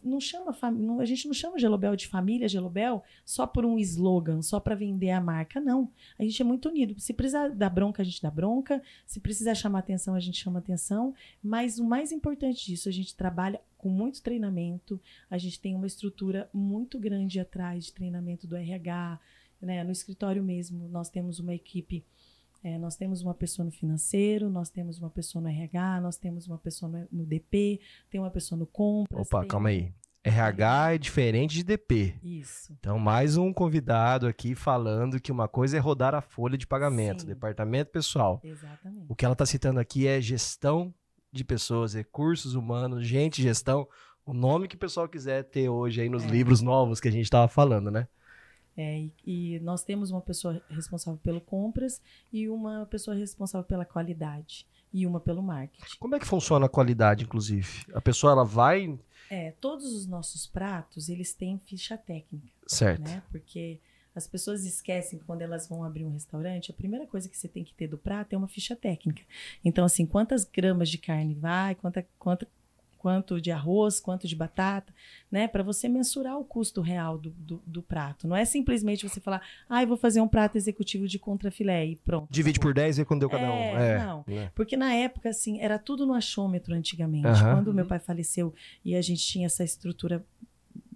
não chama não, a gente não chama Gelobel de família Gelobel só por um slogan, só para vender a marca, não. A gente é muito unido. Se precisar dar bronca, a gente dá bronca. Se precisar chamar atenção, a gente chama atenção. Mas o mais importante disso, a gente trabalha com muito treinamento. A gente tem uma estrutura muito grande atrás de treinamento do RH, né? No escritório mesmo, nós temos uma equipe é, nós temos uma pessoa no financeiro, nós temos uma pessoa no RH, nós temos uma pessoa no, DP, tem uma pessoa no compras. Opa, tem... calma aí. RH é diferente de DP. Isso. Então, mais um convidado aqui falando que uma coisa é rodar a folha de pagamento, Sim. departamento pessoal. Exatamente. O que ela está citando aqui é gestão de pessoas, recursos humanos, gente, gestão. O nome que o pessoal quiser ter hoje aí nos É. livros novos que a gente estava falando, né? É, e, e nós temos uma pessoa responsável pelo compras e uma pessoa responsável pela qualidade e uma pelo marketing. Como é que funciona a qualidade, inclusive? A pessoa ela vai, É, todos os nossos pratos, eles têm ficha técnica, certo? né? Porque as pessoas esquecem que quando elas vão abrir um restaurante, a primeira coisa que você tem que ter do prato é uma ficha técnica. Então, assim, quantas gramas de carne vai, quanta, quanta, quanto de arroz, quanto de batata, né? Para você mensurar o custo real do, do, do prato. Não é simplesmente você falar, ah, eu vou fazer um prato executivo de contrafilé e pronto. Divide por 10 e vê quando deu cada um. É, É, não. né? Porque na época, assim, era tudo no achômetro antigamente. Aham. Quando meu pai faleceu e a gente tinha essa estrutura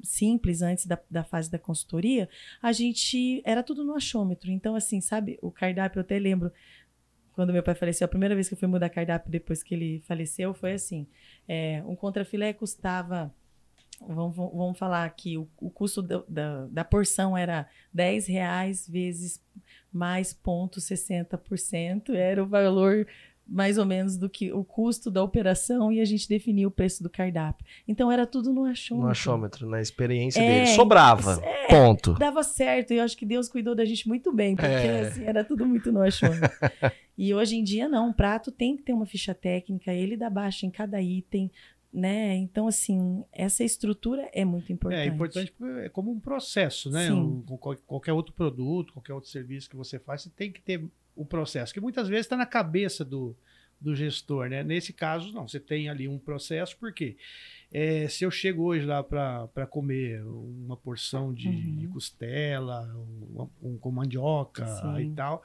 simples antes da, da fase da consultoria, a gente era tudo no achômetro. Então, assim, sabe, o cardápio eu até lembro. Quando meu pai faleceu, a primeira vez que eu fui mudar cardápio depois que ele faleceu foi assim: é, um contrafilé custava Vamos, vamos falar aqui, o, o custo da, da, da, porção era 10 reais vezes mais ponto 60%, era o valor mais ou menos do que o custo da operação e a gente definia o preço do cardápio. Então era tudo no achômetro. No achômetro, na experiência É, dele. Sobrava. é. Ponto. Dava certo e eu acho que Deus cuidou da gente muito bem, porque É. assim, era tudo muito no achômetro. e hoje em dia não, um prato tem que ter uma ficha técnica, ele dá baixa em cada item, né? Então, assim, essa estrutura é muito importante. É importante, porque é como um processo, né? Um- qualquer outro produto, qualquer outro serviço que você faz, você tem que ter o processo, que muitas vezes está na cabeça do, do gestor, né? Nesse caso, não, você tem ali um processo, porque é, se eu chego hoje lá para comer uma porção de, Uhum. de costela, um, um, com mandioca Sim. e tal,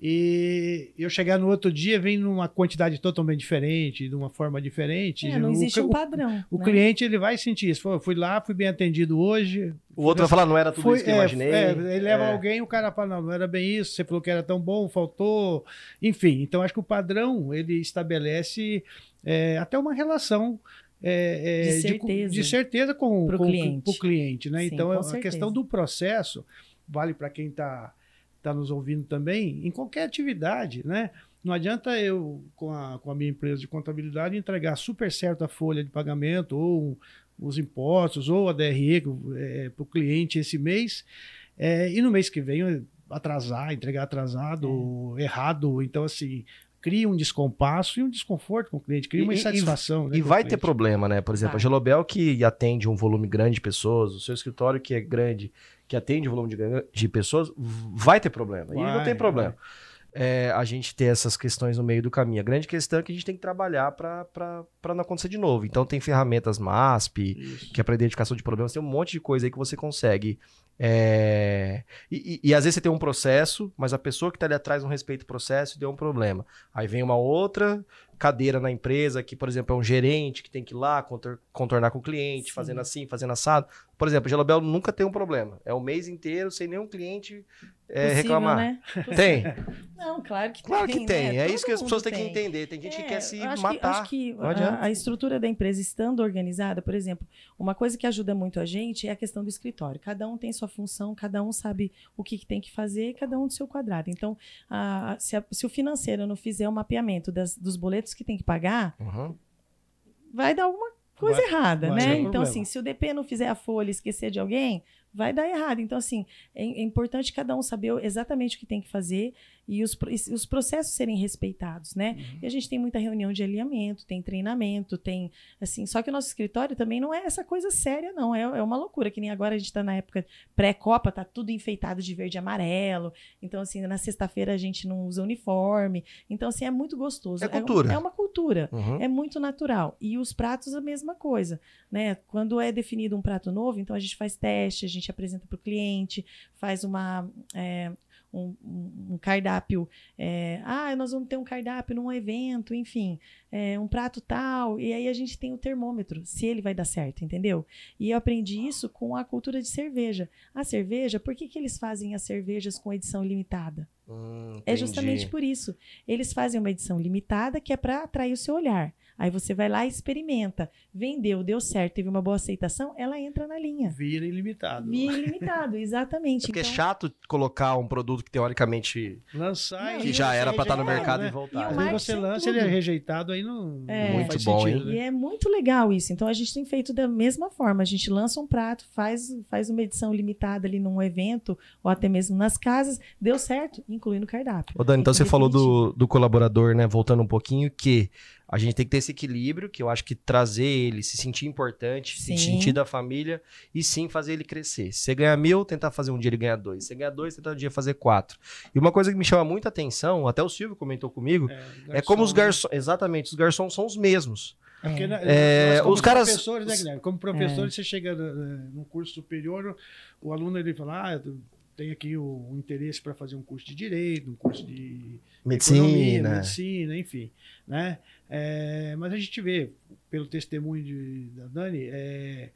e eu chegar no outro dia, vem numa quantidade totalmente diferente, de uma forma diferente. É, não o existe ca- um o- padrão. o né? cliente ele vai sentir isso. Pô, eu fui lá, fui bem atendido hoje. O outro vai falar, não era tudo Foi, isso que eu é, imaginei. é, ele leva É. alguém, o cara fala, não, não era bem isso, você falou que era tão bom, faltou. Enfim, então acho que o padrão ele estabelece é, até uma relação. é, é, De certeza. de certeza com, Pro com- cliente. pro cliente, né? Sim, então com a certeza. questão do processo vale para quem está tá nos ouvindo também, em qualquer atividade, né? Não adianta eu, com a, com a minha empresa de contabilidade, entregar super certo a folha de pagamento, ou os impostos, ou a DRE para o cliente esse mês, é, e no mês que vem atrasar, entregar atrasado, É. errado. Então, assim, cria um descompasso e um desconforto com o cliente, cria uma E- e- insatisfação. né, E com o vai ter problema, né? Por exemplo, a Gelobel que atende um volume grande de pessoas, o seu escritório que é grande, que atende um volume de, de pessoas, vai ter problema. e não Vai, tem problema. É, a gente ter essas questões no meio do caminho. A grande questão é que a gente tem que trabalhar para não acontecer de novo. Então tem ferramentas MASP, Isso. que é para identificação de problemas, tem um monte de coisa aí que você consegue. é, E, e- e às vezes você tem um processo, mas a pessoa que está ali atrás não respeita o processo e deu um problema. Aí vem uma outra cadeira na empresa que, por exemplo, é um gerente que tem que ir lá contor- contornar com o cliente, Sim. fazendo assim, fazendo assado. Por exemplo, a Gelobel nunca tem um problema. É o mês inteiro sem nenhum cliente é, Possível, reclamar. né? Tem. Não, claro que Claro tem. que tem. né? É Todo isso que as pessoas têm que entender. Tem gente que É, quer se acho matar. Que, acho que a, a estrutura da empresa estando organizada, por exemplo, uma coisa que ajuda muito a gente é a questão do escritório. Cada um tem sua função, cada um sabe o que, que tem que fazer, cada um do seu quadrado. Então, a- se, a- se o financeiro não fizer o mapeamento das- dos boletos que tem que pagar, Uhum. vai dar alguma coisa Vai- errada, vai né? Então, problema. assim, se o DP não fizer a folha e esquecer de alguém, vai dar errado. Então, assim, é, é, importante cada um saber exatamente o que tem que fazer e os, e os processos serem respeitados, né? Uhum. E a gente tem muita reunião de alinhamento, tem treinamento, tem, assim, só que o nosso escritório também não é essa coisa séria, não, é, é uma loucura, que nem agora a gente está na época pré-copa, tá tudo enfeitado de verde e amarelo, então, assim, na sexta-feira a gente não usa uniforme, então, assim, é muito gostoso. É cultura. É, é uma cultura, uhum. é muito natural. E os pratos, a mesma coisa, né? Quando é definido um prato novo, então a gente faz teste, a gente apresenta para o cliente, faz uma... É, um, um, cardápio. É, ah, nós vamos ter um cardápio num evento, enfim, é, um prato tal. E aí a gente tem o termômetro, se ele vai dar certo, entendeu? E eu aprendi isso com a cultura de cerveja. A cerveja, por que, que eles fazem as cervejas com edição limitada? Hum, é justamente por isso. Eles fazem uma edição limitada que é para atrair o seu olhar. Aí você vai lá e experimenta. Vendeu, deu certo, teve uma boa aceitação, ela entra na linha. Vira ilimitado. Vira ilimitado, exatamente. Porque é então... é chato colocar um produto que teoricamente. Lançar Que já era para estar no mercado né? e voltar. E aí você lança, ele é rejeitado, aí não, é. muito faz bom, sentido. Né? E é muito legal isso. Então a gente tem feito da mesma forma. A gente lança um prato, faz, faz uma edição limitada ali num evento, ou até mesmo nas casas, deu certo, incluindo o cardápio. Ô, Dani, então você falou do, do colaborador, né? Voltando um pouquinho, que a gente tem que ter esse equilíbrio, que eu acho que trazer ele, se sentir importante, sim. se sentir da família e sim fazer ele crescer. Se você ganhar mil, tentar fazer um dia ele ganhar dois. Se você ganhar dois, tentar um dia fazer quatro. E uma coisa que me chama muita atenção, até o Silvio comentou comigo, é, garçom, é como os garçons. Né? Exatamente, os garçons são os mesmos. É porque, é, os caras professores, né, Guilherme? Como professor, é. você chega no curso superior, o aluno ele fala: ah, tem aqui o, o interesse para fazer um curso de direito, um curso de medicina, economia, medicina enfim, né? É, mas a gente vê pelo testemunho de, da Dani, é,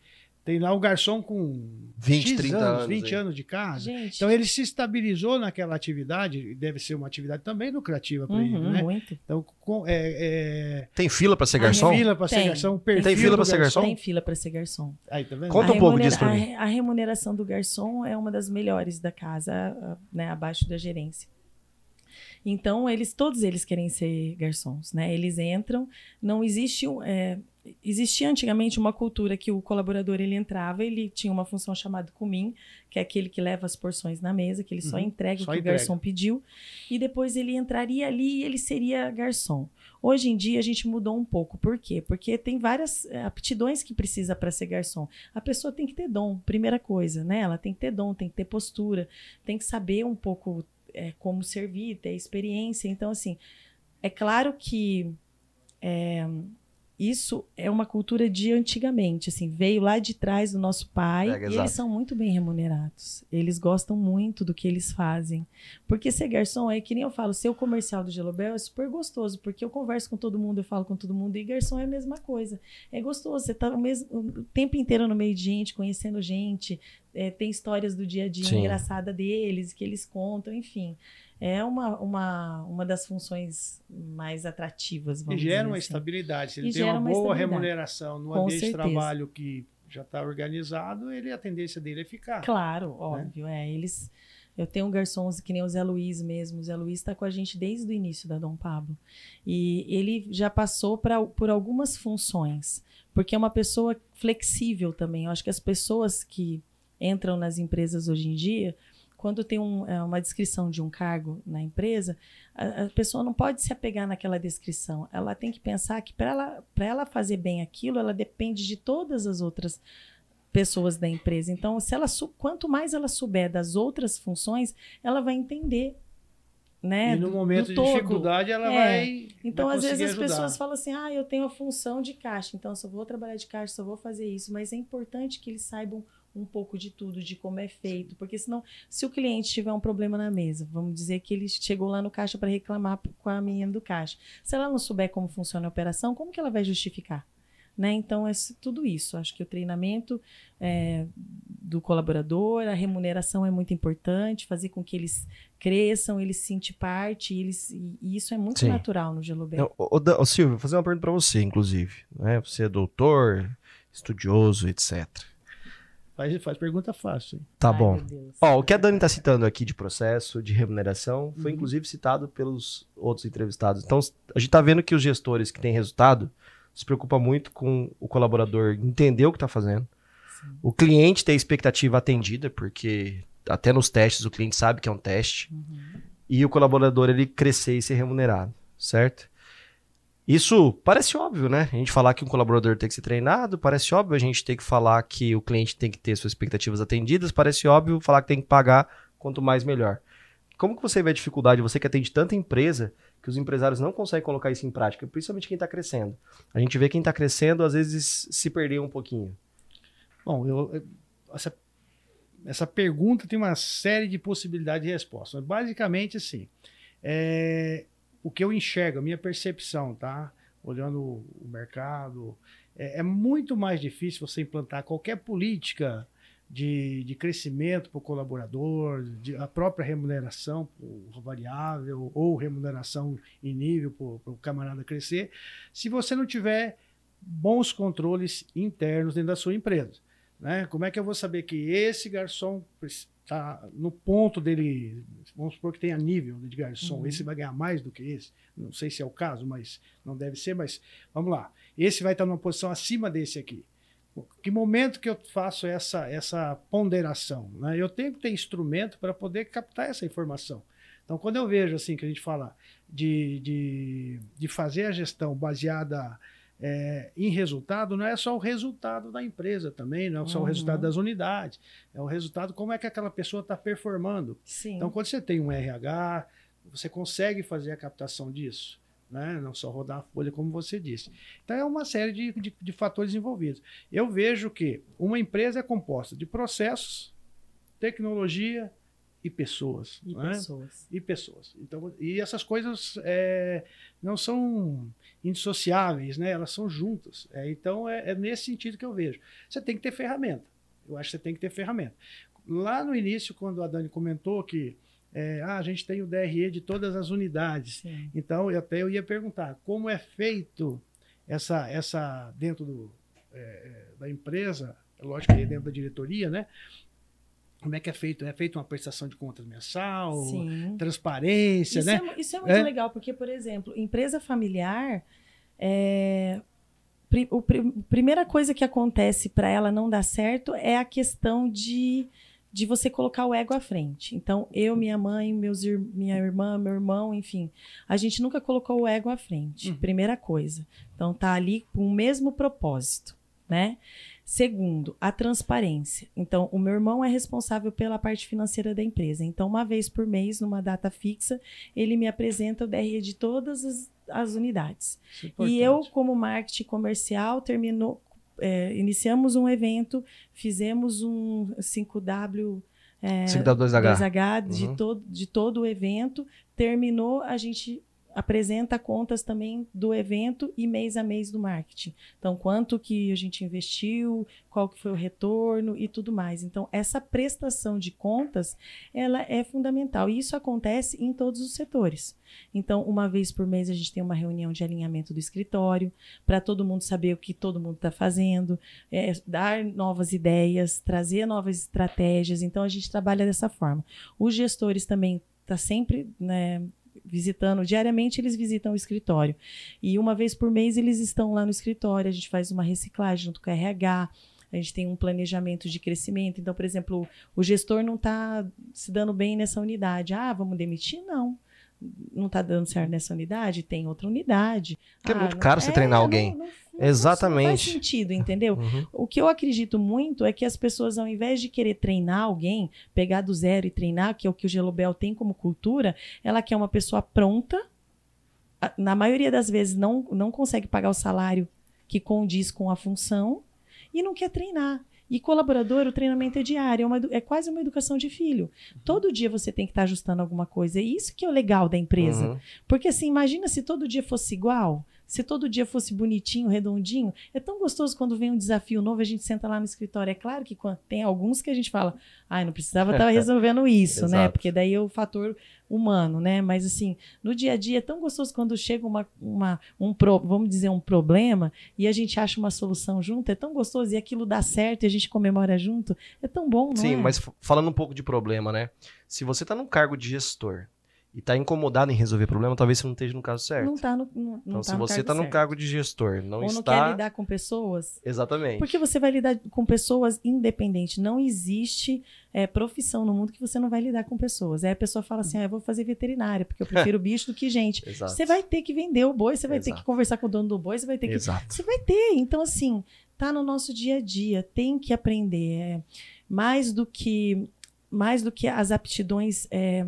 tem lá o garçom com 20, X 30 anos, 20 anos de casa. Gente. Então ele se estabilizou naquela atividade, deve ser uma atividade também lucrativa para uhum, ele, né? Muito. Então, com, é, é... Tem fila para ser garçom? Tem fila para ser garçom. Tem fila para ser garçom? Tem fila para ser garçom. Aí, tá vendo? Conta a um pouco disso para mim. A, a remuneração do garçom é uma das melhores da casa, né, abaixo da gerência. Então, eles, todos eles querem ser garçons, né? Eles entram, não existe é, existia antigamente uma cultura que o colaborador ele entrava, ele tinha uma função chamada comim, que é aquele que leva as porções na mesa, que ele só uhum, entrega só o que entrega. o garçom pediu, e depois ele entraria ali e ele seria garçom. Hoje em dia a gente mudou um pouco. Por quê? Porque tem várias eh, aptidões que precisa para ser garçom. A pessoa tem que ter dom, primeira coisa, né? Ela tem que ter dom, tem que ter postura, tem que saber um pouco é, como servir, ter experiência. Então, assim, é claro que é, isso é uma cultura de antigamente, assim, veio lá de trás do nosso pai é, e eles são muito bem remunerados. Eles gostam muito do que eles fazem. Porque ser garçom é que nem eu falo, ser o comercial do Gelobel é super gostoso, porque eu converso com todo mundo, eu falo com todo mundo e garçom é a mesma coisa. É gostoso, você tá o, mesmo, o tempo inteiro no meio de gente, conhecendo gente, é, tem histórias do dia a dia engraçada deles que eles contam, enfim é uma, uma, uma das funções mais atrativas. Vamos e gera uma assim. estabilidade. Se ele e tem uma, uma boa remuneração no Com ambiente certeza. de trabalho que já está organizado, ele, a tendência dele é ficar. Claro, né? óbvio. É, eles, eu tenho garçons que nem o Zé Luiz mesmo. O Zé Luiz está com a gente desde o início da Dom Pablo. E ele já passou pra, por algumas funções, porque é uma pessoa flexível também. Eu acho que as pessoas que entram nas empresas hoje em dia quando tem um, é, uma descrição de um cargo na empresa, a, a, pessoa não pode se apegar naquela descrição. Ela tem que pensar que para ela, ela fazer bem aquilo, ela depende de todas as outras pessoas da empresa. Então, se ela quanto mais ela souber das outras funções, ela vai entender né? E no momento de dificuldade ela é. vai. Então, vai às vezes as ajudar. pessoas falam assim: ah, eu tenho a função de caixa, então eu só vou trabalhar de caixa, só vou fazer isso. Mas é importante que eles saibam um pouco de tudo, de como é feito, porque senão, se o cliente tiver um problema na mesa, vamos dizer que ele chegou lá no caixa para reclamar com a menina do caixa, se ela não souber como funciona a operação, como que ela vai justificar? Né? Então, é tudo isso. Acho que o treinamento é, do colaborador, a remuneração é muito importante, fazer com que eles cresçam, eles se sentem parte, e, eles, e isso é muito Sim. natural no Gelobel. Ô, Silvio, vou fazer uma pergunta para você, inclusive. Né? Você é doutor, estudioso, etc. Faz, faz pergunta fácil. Hein? Tá Ai, bom. Ó, o que a Dani está citando aqui de processo, de remuneração, foi uhum. inclusive citado pelos outros entrevistados. Então, a gente está vendo que os gestores que têm resultado se preocupam muito com o colaborador entender o que está fazendo, O cliente ter expectativa atendida, porque até nos testes o cliente sabe que é um teste. Uhum. E o colaborador ele crescer e ser remunerado, certo? Isso parece óbvio, né? A gente falar que um colaborador tem que ser treinado, parece óbvio. A gente tem que falar que o cliente tem que ter suas expectativas atendidas, parece óbvio. Falar que tem que pagar, quanto mais melhor. Como que você vê a dificuldade, você que atende tanta empresa, que os empresários não conseguem colocar isso em prática, principalmente quem está crescendo? A gente vê quem está crescendo, às vezes, se perder um pouquinho. Bom, eu, essa, essa pergunta tem uma série de possibilidades de resposta. Basicamente, assim, é, o que eu enxergo, a minha percepção, tá? Olhando o mercado, é, é muito mais difícil você implantar qualquer política de, de crescimento para o colaborador, de, a própria remuneração variável ou remuneração em nível para o camarada crescer, se você não tiver bons controles internos dentro da sua empresa. Né? Como é que eu vou saber que esse garçom está no ponto dele, vamos supor que tenha nível de garçom, uhum. esse vai ganhar mais do que esse, não sei se é o caso, mas não deve ser, mas vamos lá, esse vai estar numa posição acima desse aqui. Que momento que eu faço essa, essa ponderação? Né? Eu tenho que ter instrumento para poder captar essa informação. Então, quando eu vejo assim que a gente fala de, de, de fazer a gestão baseada é, em resultado, não é só o resultado da empresa também, não é só uhum. o resultado das unidades, é o resultado como é que aquela pessoa está performando. Sim. Então, quando você tem um RH, você consegue fazer a captação disso. Né? Não só rodar a folha, como você disse. Então, é uma série de, de, de fatores envolvidos. Eu vejo que uma empresa é composta de processos, tecnologia e pessoas. E né? pessoas. E pessoas. Então, e essas coisas é, não são indissociáveis, né? elas são juntas. É, então, é, é, nesse sentido que eu vejo. Você tem que ter ferramenta. Eu acho que você tem que ter ferramenta. Lá no início, quando a Dani comentou que é, ah, a gente tem o DRE de todas as unidades. Sim. Então, eu até eu ia perguntar como é feito essa, essa dentro do, é, é da empresa, lógico que é dentro da diretoria, né? Como é que é feito? É feito uma prestação de contas mensal, Sim. transparência, isso né? É, isso é muito é? legal, porque, por exemplo, empresa familiar, é, a primeira coisa que acontece para ela não dar certo é a questão de de você colocar o ego à frente. Então, eu, minha mãe, meus, minha irmã, meu irmão, enfim, a gente nunca colocou o ego à frente. Uhum. Primeira coisa. Então, tá ali com o mesmo propósito, né? Segundo, a transparência. Então, o meu irmão é responsável pela parte financeira da empresa. Então, uma vez por mês, numa data fixa, ele me apresenta o DRE de todas as, as unidades. É e eu, como marketing comercial, terminou, é, iniciamos um evento, fizemos um 5W. É, 5W2H, 2H de, uhum. todo, de todo o evento. Terminou, a gente apresenta contas também do evento e mês a mês do marketing. Então, quanto que a gente investiu, qual que foi o retorno e tudo mais. Então, essa prestação de contas, ela é fundamental. E isso acontece em todos os setores. Então, uma vez por mês a gente tem uma reunião de alinhamento do escritório, para todo mundo saber o que todo mundo está fazendo, é, dar novas ideias, trazer novas estratégias. Então, a gente trabalha dessa forma. Os gestores também está sempre né, visitando, diariamente eles visitam o escritório. E uma vez por mês eles estão lá no escritório, a gente faz uma reciclagem junto com a RH, a gente tem um planejamento de crescimento. Então, por exemplo, o gestor não está se dando bem nessa unidade. Ah, vamos demitir? Não não está dando certo nessa unidade, tem outra unidade. Porque é ah, é muito caro você é, treinar alguém. Não, não, não, Exatamente. Não faz sentido, entendeu? Uhum. O que eu acredito muito é que as pessoas, ao invés de querer treinar alguém, pegar do zero e treinar, que é o que o Gelobel tem como cultura, ela quer uma pessoa pronta. Na maioria das vezes não, não consegue pagar o salário que condiz com a função e não quer treinar. E colaborador, o treinamento é diário, é, uma, é quase uma educação de filho. Uhum. Todo dia você tem que estar tá ajustando alguma coisa. E isso que é o legal da empresa. Uhum. Porque assim, imagina se todo dia fosse igual. Se todo dia fosse bonitinho, redondinho, é tão gostoso quando vem um desafio novo, a gente senta lá no escritório. É claro que tem alguns que a gente fala, ai, não precisava estar resolvendo isso, né? Porque daí é o fator humano, né? Mas assim, no dia a dia é tão gostoso quando chega uma, uma um pro, vamos dizer um problema e a gente acha uma solução junto, é tão gostoso e aquilo dá certo e a gente comemora junto, é tão bom, não Sim, é? mas falando um pouco de problema, né? Se você está num cargo de gestor e tá incomodado em resolver problema, talvez você não esteja no caso certo. Não tá no, não, então, não se tá no você cargo tá no cargo de gestor, não Ou não está. quer lidar com pessoas, Exatamente. porque você vai lidar com pessoas independente. Não existe é, profissão no mundo que você não vai lidar com pessoas. Aí a pessoa fala assim: ah, eu vou fazer veterinária, porque eu prefiro bicho do que gente. Você vai ter que vender o boi, você vai ter Exato. que conversar com o dono do boi, você vai ter que. Exato. Você vai ter. Então, assim, tá no nosso dia a dia, tem que aprender. É, mais do que mais do que as aptidões é,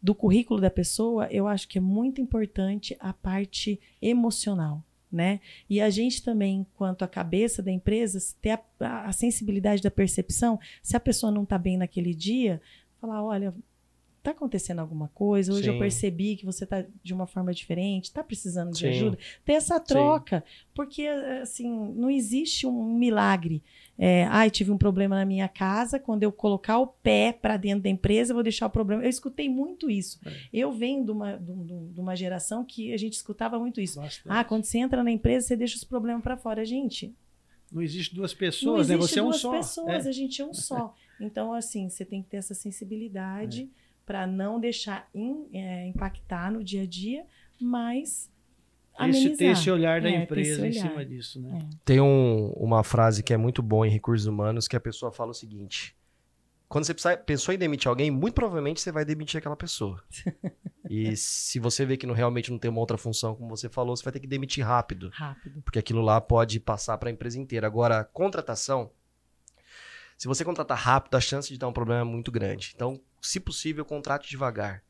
do currículo da pessoa, eu acho que é muito importante a parte emocional. Né? E a gente também, quanto a cabeça da empresa, ter a, a sensibilidade da percepção, se a pessoa não está bem naquele dia, falar, olha, tá acontecendo alguma coisa, hoje Sim. eu percebi que você tá de uma forma diferente, tá precisando de Sim. ajuda, ter essa troca, porque assim, não existe um milagre. É, ai, tive um problema na minha casa, quando eu colocar o pé para dentro da empresa, eu vou deixar o problema. Eu escutei muito isso. É. Eu venho de uma, de um- de uma geração que a gente escutava muito isso. Bastante. Ah, quando você entra na empresa, você deixa os problemas para fora. Gente, Não existe duas não pessoas, existe né? Você é um duas só. pessoas, É. a gente é um só. Então, assim, você tem que ter essa sensibilidade para não deixar in- é, impactar no dia a dia, mas Esse, ter amenizar. esse olhar da É, empresa em olhar. cima disso, né? É. Tem um- uma frase que é muito boa em recursos humanos que a pessoa fala o seguinte: quando você precisa- pensou em demitir alguém, muito provavelmente você vai demitir aquela pessoa. e se você vê que não, realmente não tem uma outra função, como você falou, você vai ter que demitir rápido, Rápido. porque aquilo lá pode passar para a empresa inteira. Agora, contratação, se você contratar rápido, a chance de dar um problema é muito grande. Então, se possível, contrate devagar.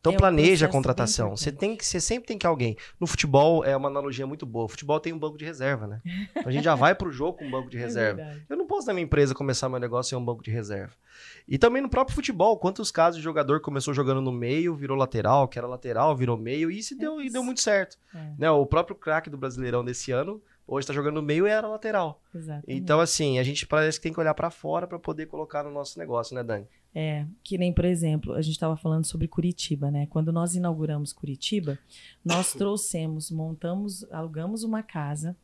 Então É planeja a contratação. Você tem que, você sempre tem que alguém. No futebol é uma analogia muito boa. O futebol tem um banco de reserva, né? Então a gente já vai pro jogo com um banco de reserva. É. Eu não posso na minha empresa começar meu negócio sem um banco de reserva. E também no próprio futebol, quantos casos de jogador começou jogando no meio, virou lateral, que era lateral, virou meio, e isso deu, e deu muito certo. É, Né? O próprio craque do Brasileirão desse ano, hoje tá jogando no meio e era lateral. exatamente. Então, assim, a gente parece que tem que olhar para fora para poder colocar no nosso negócio, né, Dani? É, que nem, por exemplo, a gente estava falando sobre Curitiba, né? Quando nós inauguramos Curitiba, nós trouxemos, montamos, alugamos uma casa,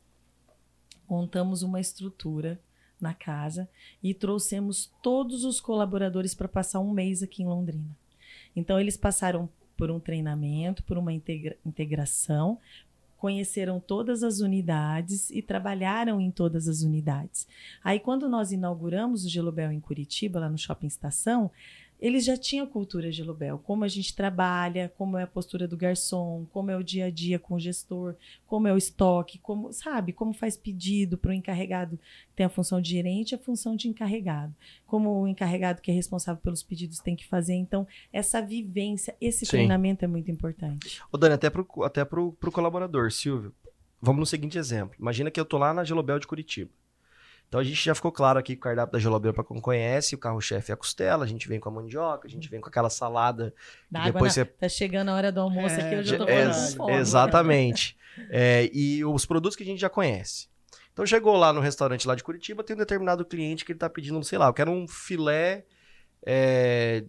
montamos uma estrutura na casa e trouxemos todos os colaboradores para passar um mês aqui em Londrina. Então, eles passaram por um treinamento, por uma integra- integração, conheceram todas as unidades e trabalharam em todas as unidades. Aí, quando nós inauguramos o Gelobel em Curitiba, lá no Shopping Estação, eles já tinham cultura Gelobel, como a gente trabalha, como é a postura do garçom, como é o dia a dia com o gestor, como é o estoque, como, sabe, como faz pedido para o encarregado que tem a função de gerente e a função de encarregado. Como o encarregado que é responsável pelos pedidos tem que fazer. Então, essa vivência, esse Sim. treinamento é muito importante. Ô, Dani, até pro, até pro colaborador, Silvio. Vamos no seguinte exemplo. Imagina que eu tô lá na Gelobel de Curitiba. Então a gente já ficou claro aqui que o cardápio da Gelobel, para quem conhece, o carro-chefe é a costela, a gente vem com a mandioca, a gente vem com aquela salada. Que água depois na- você Tá chegando a hora do almoço É, aqui, eu já tô é, ex- fome. Exatamente. É, e os produtos que a gente já conhece. Então chegou lá no restaurante lá de Curitiba, tem um determinado cliente que ele tá pedindo, sei lá, eu quero um filé é,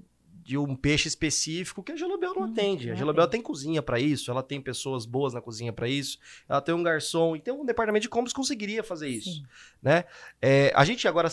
de um peixe específico que a Gelobel não Hum, atende. A Gelobel tem cozinha para isso, ela tem pessoas boas na cozinha para isso, ela tem um garçom e tem um departamento de compras que conseguiria fazer isso. Sim. né? É, a gente agora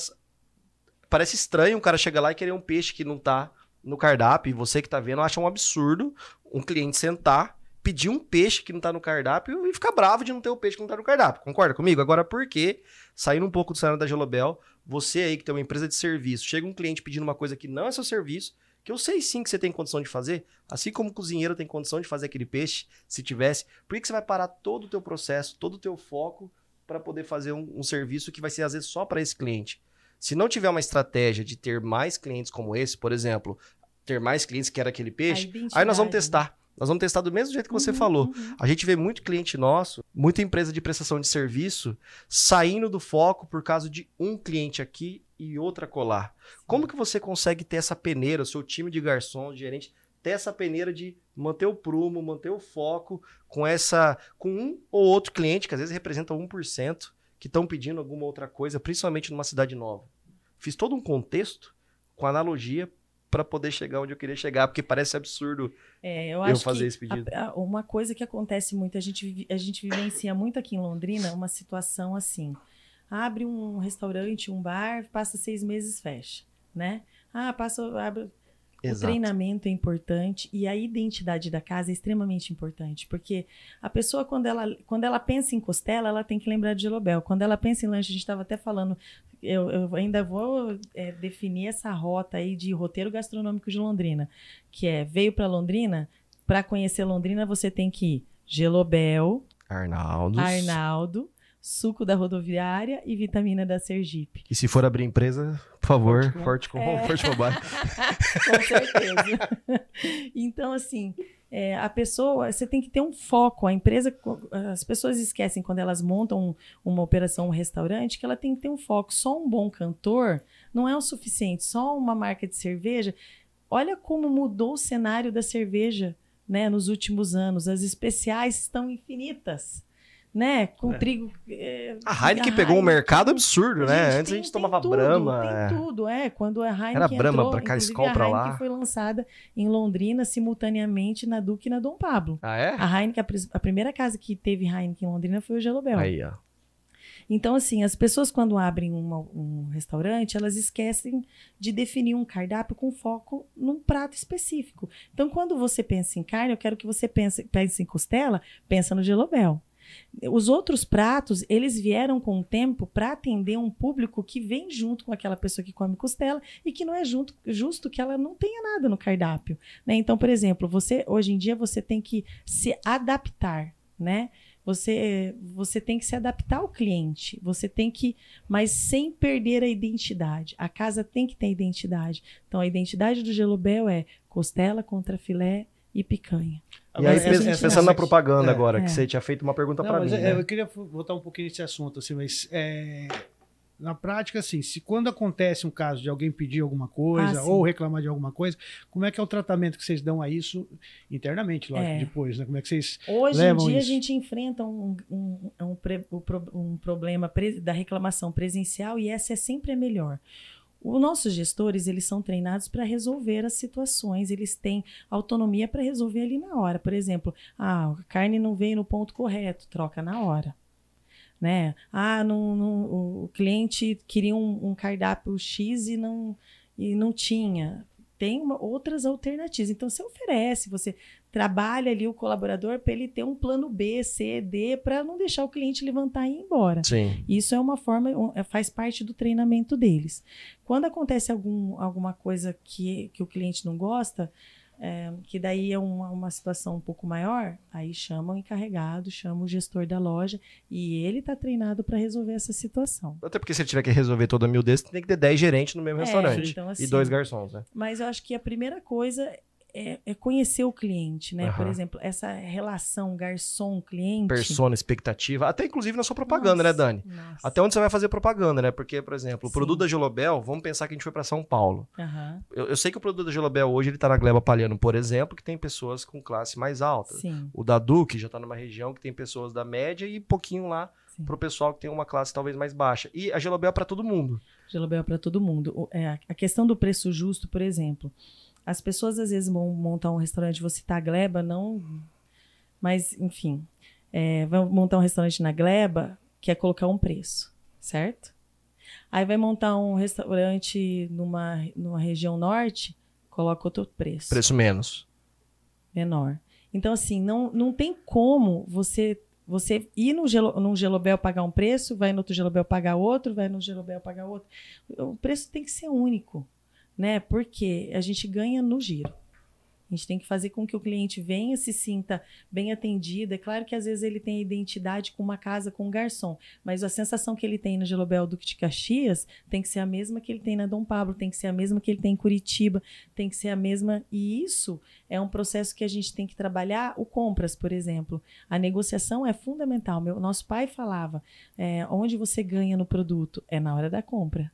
parece estranho um cara chegar lá e querer um peixe que não tá no cardápio e você que tá vendo acha um absurdo um cliente sentar, pedir um peixe que não tá no cardápio e ficar bravo de não ter o peixe que não tá no cardápio. Concorda comigo? Agora por que saindo um pouco do cenário da Gelobel, você aí que tem uma empresa de serviço, chega um cliente pedindo uma coisa que não é seu serviço, que eu sei sim que você tem condição de fazer, assim como o cozinheiro tem condição de fazer aquele peixe, se tivesse, por que, que você vai parar todo o teu processo, todo o teu foco para poder fazer um, um serviço que vai ser às vezes só para esse cliente. Se não tiver uma estratégia de ter mais clientes como esse, por exemplo, ter mais clientes que era aquele peixe, aí nós vamos identidade, testar. Nós vamos testar do mesmo jeito que você Uhum, falou. uhum. A gente vê muito cliente nosso, muita empresa de prestação de serviço saindo do foco por causa de um cliente aqui e outra colar. Como que você consegue ter essa peneira, o seu time de garçom, de gerente, ter essa peneira de manter o prumo, manter o foco com essa com um ou outro cliente que às vezes representa 1% que estão pedindo alguma outra coisa, principalmente numa cidade nova. Fiz todo um contexto com analogia para poder chegar onde eu queria chegar, porque parece absurdo É, eu eu fazer esse pedido. a- a- uma coisa que acontece muito, a gente, a gente vivencia muito aqui em Londrina uma situação assim. Abre um restaurante, um bar, passa seis meses, fecha, né? Ah, passa, abre... Exato. O treinamento é importante e a identidade da casa é extremamente importante, porque a pessoa, quando ela, quando ela pensa em costela, ela tem que lembrar de Gelobel. Quando ela pensa em lanche, a gente estava até falando, eu, eu ainda vou é, definir essa rota aí de roteiro gastronômico de Londrina, que é, veio para Londrina, para conhecer Londrina você tem que ir Gelobel, Arnaldo. Arnaldo, suco da rodoviária e vitamina da Sergipe. E se for abrir empresa, por favor, forte com É. forte mobile. Com certeza. então, assim, é, a pessoa, você tem que ter um foco. A empresa, as pessoas esquecem quando elas montam uma operação, um restaurante, que ela tem que ter um foco. Só um bom cantor não é o suficiente. Só uma marca de cerveja. Olha como mudou o cenário da cerveja, né, nos últimos anos. As especiais estão infinitas. Né? Com É. trigo. é, A Heineken a pegou um Heineken- mercado absurdo, né? Gente, Antes a tem- gente tem tomava tudo, Brahma. Tem é. tudo, é. Quando a Heineken Era Brahma, entrou, pra cá, Skol a pra Heineken lá. foi lançada em Londrina simultaneamente na Duque e na Dom Pablo. Ah, é? A Heineken, a, a primeira casa que teve Heineken em Londrina foi o Gelobel. Aí, ó. Então, assim, as pessoas quando abrem uma- um restaurante, elas esquecem de definir um cardápio com foco num prato específico. Então, quando você pensa em carne, eu quero que você pense, pense em costela, pensa no Gelobel. Os outros pratos, eles vieram com o tempo para atender um público que vem junto com aquela pessoa que come costela e que não é junto, justo que ela não tenha nada no cardápio. né? Então, por exemplo, você hoje em dia você tem que se adaptar, né? Você, você tem que se adaptar ao cliente. Você tem que, mas sem perder a identidade. A casa tem que ter identidade. Então, a identidade do Gelobel é costela contra filé e picanha. E aí, Essa pens- gente pensando não- na propaganda É. agora, É. que você tinha feito uma pergunta mas mim, é, né? eu queria voltar um pouquinho nesse assunto, assim, mas é, na prática, assim, se quando acontece um caso de alguém pedir alguma coisa Ah, ou reclamar de alguma coisa, como é que é o tratamento que vocês dão a isso internamente, lógico, É. depois, né? Como é que vocês... Hoje levam em dia isso. a gente enfrenta um, um, um, um problema da reclamação presencial e essa é sempre a melhor. Os nossos gestores, eles são treinados para resolver as situações, eles têm autonomia para resolver ali na hora. Por exemplo, ah, a carne não veio no ponto correto, troca na hora. Né? Ah, não, não- o cliente queria um, um cardápio X e não, e não tinha. Tem uma- outras alternativas. Então, você oferece, você trabalha ali o colaborador para ele ter um plano B, C, D, para não deixar o cliente levantar e ir embora. Sim. Isso é uma forma, é- faz parte do treinamento deles. Quando acontece algum, alguma coisa que, que o cliente não gosta, é, que daí é uma, uma situação um pouco maior, aí chama o encarregado, chama o gestor da loja e ele está treinado para resolver essa situação. Até porque se ele tiver que resolver toda a miudez, tem que ter 10 gerentes no mesmo É, restaurante. então, e assim, dois garçons, né? Mas eu acho que a primeira coisa é, é conhecer o cliente, né? Por Aham. exemplo, essa relação garçom-cliente. Persona, expectativa. Até inclusive na sua propaganda, né, Nossa, Dani? Nossa. Até onde você vai fazer propaganda, né? Porque, por exemplo, o produto da Gelobel, vamos pensar que a gente foi pra São Paulo. Aham, Eu, eu sei que o produto da Gelobel hoje ele tá na Gleba Palhano, por exemplo, que tem pessoas com classe mais alta. Sim, O da Duque já tá numa região que tem pessoas da média e pouquinho lá sim. pro pessoal que tem uma classe talvez mais baixa. E a Gelobel é pra todo mundo. Gelobel para todo mundo. O- é, a questão do preço justo, por exemplo. As pessoas às vezes vão montar um restaurante, vou citar a Gleba, não. Mas, enfim. É, vão montar um restaurante na Gleba, quer colocar um preço, certo? Aí vai montar um restaurante numa, numa região norte, coloca outro preço. Preço menos. menor. Então, assim, não, não tem como você você ir no gelo, num gelobel pagar um preço, vai no outro gelobel pagar outro, vai no gelobel pagar outro. O preço tem que ser único, né? Porque a gente ganha no giro. A gente tem que fazer com que o cliente venha, se sinta bem atendido. É claro que às vezes ele tem identidade com uma casa com um garçom, mas a sensação que ele tem no Gelobel Duque de Caxias tem que ser a mesma que ele tem na Dom Pablo, tem que ser a mesma que ele tem em Curitiba, tem que ser a mesma. E isso é um processo que a gente tem que trabalhar. O compras, por exemplo, a negociação é fundamental. Meu, nosso pai falava: é, onde você ganha no produto é na hora da compra.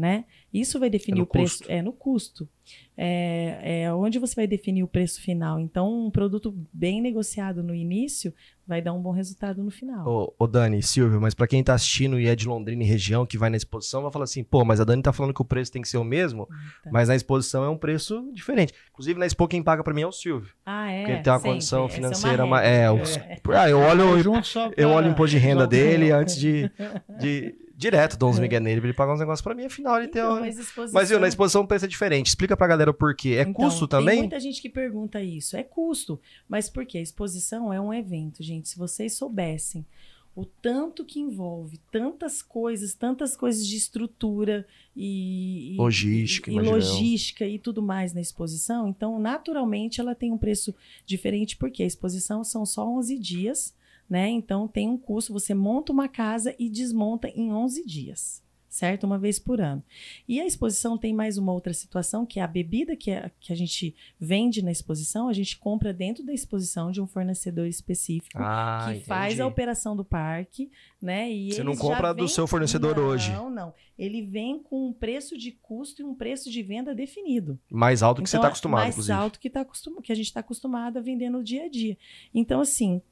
Né? Isso vai definir no o preço. custo. É no custo. É, é onde você vai definir o preço final. Então, um produto bem negociado no início vai dar um bom resultado no final. Ô, ô Dani, Silvio, mas pra quem tá assistindo e é de Londrina e região, que vai na exposição, vai falar assim, pô, mas a Dani tá falando que o preço tem que ser o mesmo, Tá. mas na exposição é um preço diferente. Inclusive, na Expo, quem paga pra mim é o Silvio. Ah, é. Porque ele tem uma sempre. condição é uma financeira. regra. ma- É, os- Ah, eu olho, eu pra- olho o imposto de renda dele antes de, de, Direto, dou uns migué nele pra ele pagar uns negócios pra mim, afinal ele tem Então, uma... mas, exposição... Mas viu, na exposição o preço é diferente. Explica pra galera o porquê. É Então, custo Tem também? muita gente que pergunta isso. É custo. Mas por quê? A exposição é um evento, gente. Se vocês soubessem o tanto que envolve tantas coisas, tantas coisas de estrutura e, e- Logística, e, eu. logística e tudo mais na exposição, então naturalmente ela tem um preço diferente porque a exposição são só 11 dias, né? Então tem um custo, você monta uma casa e desmonta em 11 dias. Certo? Uma vez por ano. E a exposição tem mais uma outra situação, que é a bebida que a, que a gente vende na exposição, a gente compra dentro da exposição de um fornecedor específico Ah, que entendi. faz a operação do parque, né? E Você não compra do seu fornecedor não, hoje. Não, não. Ele vem com um preço de custo e um preço de venda definido. Mais alto que você Então, tá é acostumado, mais inclusive. alto que, tá acostum... que a gente está acostumado a vender no dia a dia. Então, assim,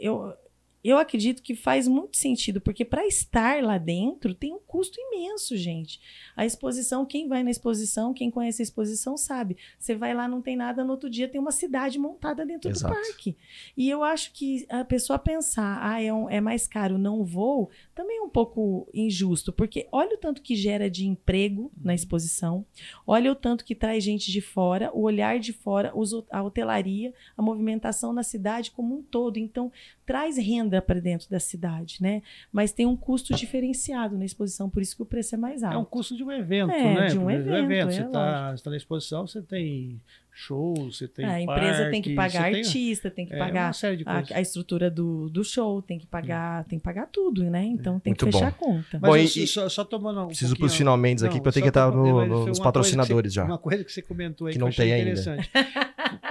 eu, eu acredito que faz muito sentido, porque para estar lá dentro tem um custo imenso, gente. A exposição, quem vai na exposição, quem conhece a exposição sabe. Você vai lá, não tem nada, no outro dia tem uma cidade montada dentro Exato. do parque. E eu acho que a pessoa pensar, ah, é, um- é mais caro, não vou, também é um pouco injusto, porque olha o tanto que gera de emprego na exposição, olha o tanto que traz gente de fora, o olhar de fora, a hotelaria, a movimentação na cidade como um todo. Então, traz renda para dentro da cidade, né? Mas tem um custo diferenciado na exposição, por isso que o preço é mais alto. É um custo de um evento, É, né? de um evento, Você é está tá na exposição, você tem shows, você tem a empresa tem que parque, pagar você tem- artista, tem que é, pagar uma série de a, a estrutura do, do show, tem que pagar, tem que pagar tudo, né? Então tem que Muito fechar bom. a conta. Mas Bom, eu e- só- só, tomando um Preciso pouquinho- pros finalmente aqui, porque eu tenho que estar no- nos patrocinadores que já. você- Uma coisa que você comentou aí Que que, não eu achei tem ainda.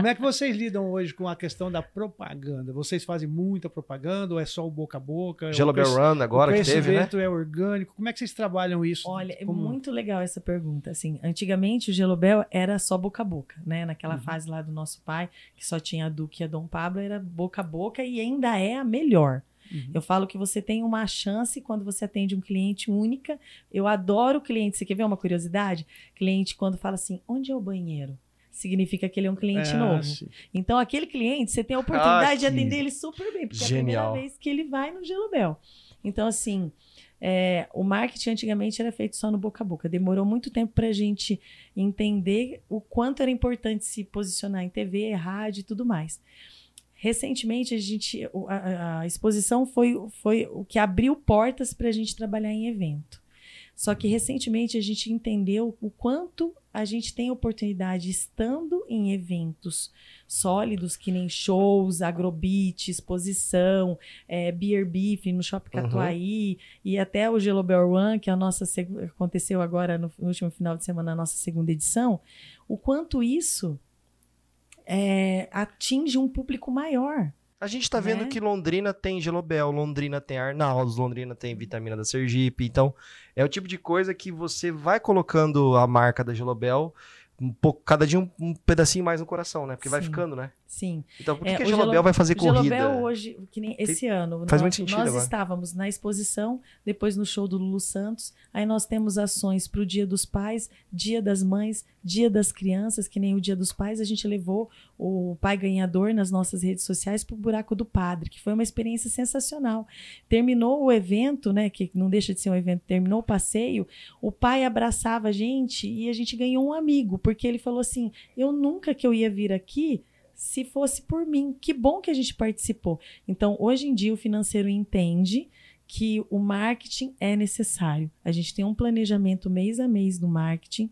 Como é que vocês lidam hoje com a questão da propaganda? Vocês fazem muita propaganda ou é só o boca a boca? Gelo conhec- Run agora o que teve, né? é orgânico? Como é que vocês trabalham isso? Olha, é Como- muito legal essa pergunta. Assim, antigamente o Gelobel era só boca a boca, né? Naquela Uhum. fase lá do nosso pai, que só tinha a Duque e a Dom Pablo, era boca a boca e ainda é a melhor. Uhum. Eu falo que você tem uma chance quando você atende um cliente única. Eu adoro cliente. Você quer ver uma curiosidade? Cliente quando fala assim, onde é o banheiro? Significa que ele é um cliente É, novo. sim. Então, aquele cliente, você tem a oportunidade Ah, de atender ele super bem, porque genial. é a primeira vez que ele vai no Gelobel. Então, assim, é, o marketing antigamente era feito só no boca a boca. Demorou muito tempo para a gente entender o quanto era importante se posicionar em TV, rádio e tudo mais. Recentemente, a, gente, a, a exposição foi, foi o que abriu portas para a gente trabalhar em evento. Só que recentemente a gente entendeu o quanto a gente tem oportunidade estando em eventos sólidos, que nem shows, agrobeat, exposição, é, beer beef no Shopping Uhum. Catuaí e até o Gelobel One, que é a nossa aconteceu agora no, no último final de semana, a nossa segunda edição, o quanto isso é, atinge um público maior. A gente tá vendo Né? que Londrina tem Gelobel, Londrina tem Arnaldos, Londrina tem Vitamina da Sergipe. Então, é o tipo de coisa que você vai colocando a marca da Gelobel um pouco, cada dia um, um pedacinho mais no coração, né? Porque vai Sim. ficando, né? Sim. Então, por que, É, que a Gelobel Gelo- vai fazer o corrida? Gelobel hoje, que nem esse ano, faz nós, muito sentido nós agora. estávamos na exposição, depois no show do Lulu Santos, aí nós temos ações para o Dia dos Pais, Dia das Mães, Dia das Crianças, que nem o Dia dos Pais, a gente levou o pai ganhador nas nossas redes sociais para o Buraco do Padre, que foi uma experiência sensacional. Terminou o evento, né, que não deixa de ser um evento, terminou o passeio, o pai abraçava a gente e a gente ganhou um amigo, porque ele falou assim, eu nunca que eu ia vir aqui se fosse por mim. Que bom que a gente participou. Então, hoje em dia, o financeiro entende que o marketing é necessário. A gente tem um planejamento mês a mês do marketing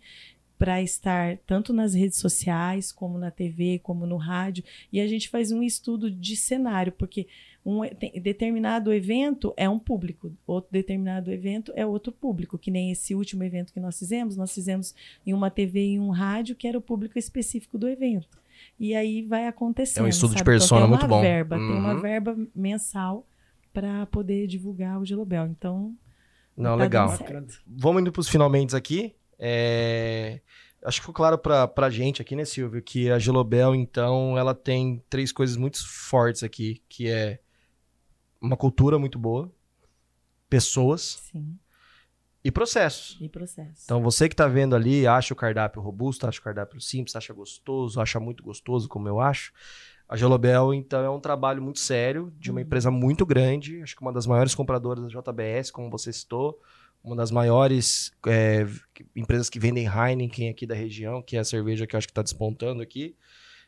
para estar tanto nas redes sociais, como na TV, como no rádio, e a gente faz um estudo de cenário, porque um determinado evento é um público, outro determinado evento é outro público, que nem esse último evento que nós fizemos, nós fizemos em uma TV e em um rádio, que era o público específico do evento. E aí vai acontecendo. É um estudo de sabe? Então, persona uma muito bom. Verba, Tem uma Uhum. verba mensal para poder divulgar o Gelobel. Então, Não, tá legal. Vamos indo pros finalmente aqui. É, Acho que ficou claro pra, pra gente aqui, né, Silvio, que a Gelobel, então, ela tem três coisas muito fortes aqui, que é uma cultura muito boa, pessoas Sim, e processos. e processo. Então, você que tá vendo ali, acha o cardápio robusto, acha o cardápio simples, acha gostoso, acha muito gostoso, como eu acho, A Gelobel, então, é um trabalho muito sério, de uma Uhum. empresa muito grande, acho que uma das maiores compradoras da JBS, como você citou, uma das maiores é, empresas que vendem Heineken aqui da região, que é a cerveja que eu acho que está despontando aqui.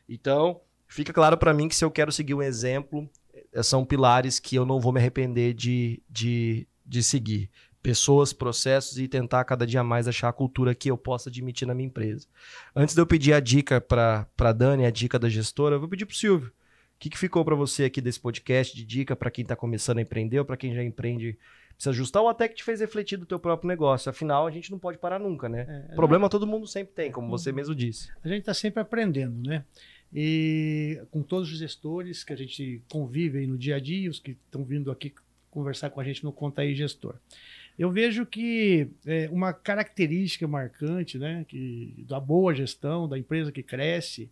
Então, fica claro para mim que se eu quero seguir um exemplo, eh, são pilares que eu não vou me arrepender de, de, de seguir. Pessoas, processos e tentar cada dia mais achar a cultura que eu possa admitir na minha empresa. Antes de eu pedir a dica para a Dani, a dica da gestora, eu vou pedir para o Silvio. O que, que ficou para você aqui desse podcast de dica para quem está começando a empreender ou para quem já empreende, precisa ajustar ou até que te fez refletir do teu próprio negócio? Afinal, a gente não pode parar nunca, né? É, Problema todo mundo sempre tem, como você mesmo disse. A gente está sempre aprendendo, né? E com todos os gestores que a gente convive aí no dia a dia, os que estão vindo aqui conversar com a gente no Conta aí Gestor. Eu vejo que é, uma característica marcante, né, que da boa gestão, da empresa que cresce,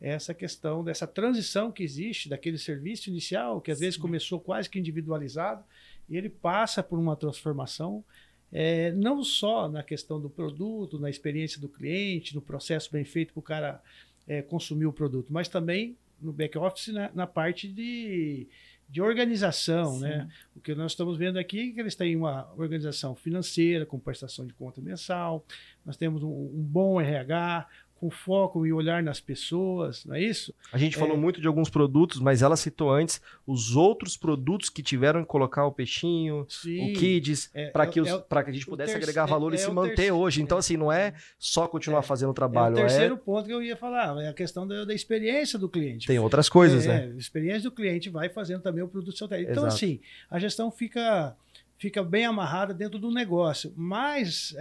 é essa questão dessa transição que existe daquele serviço inicial, que às vezes começou quase que individualizado, e ele passa por uma transformação é, não só na questão do produto, na experiência do cliente, no processo bem feito para o cara é, consumir o produto, mas também no back-office, na, na, parte de, de organização. Né? O que nós estamos vendo aqui é que eles têm uma organização financeira, com prestação de conta mensal, nós temos um, um bom RH, com foco e olhar nas pessoas, não é isso? A gente falou é... muito de alguns produtos, mas ela citou antes os outros produtos que tiveram que colocar o peixinho, Sim, o kids, é, para que, é, que a gente pudesse terceiro, agregar valor e se manter hoje. Então, assim, não é só continuar fazendo o trabalho. É o terceiro ponto que eu ia falar, é a questão da, da experiência do cliente. Tem outras coisas, né? A experiência do cliente vai fazendo também o produto seu. Então, Exato. assim, a gestão fica, fica bem amarrada dentro do negócio, mas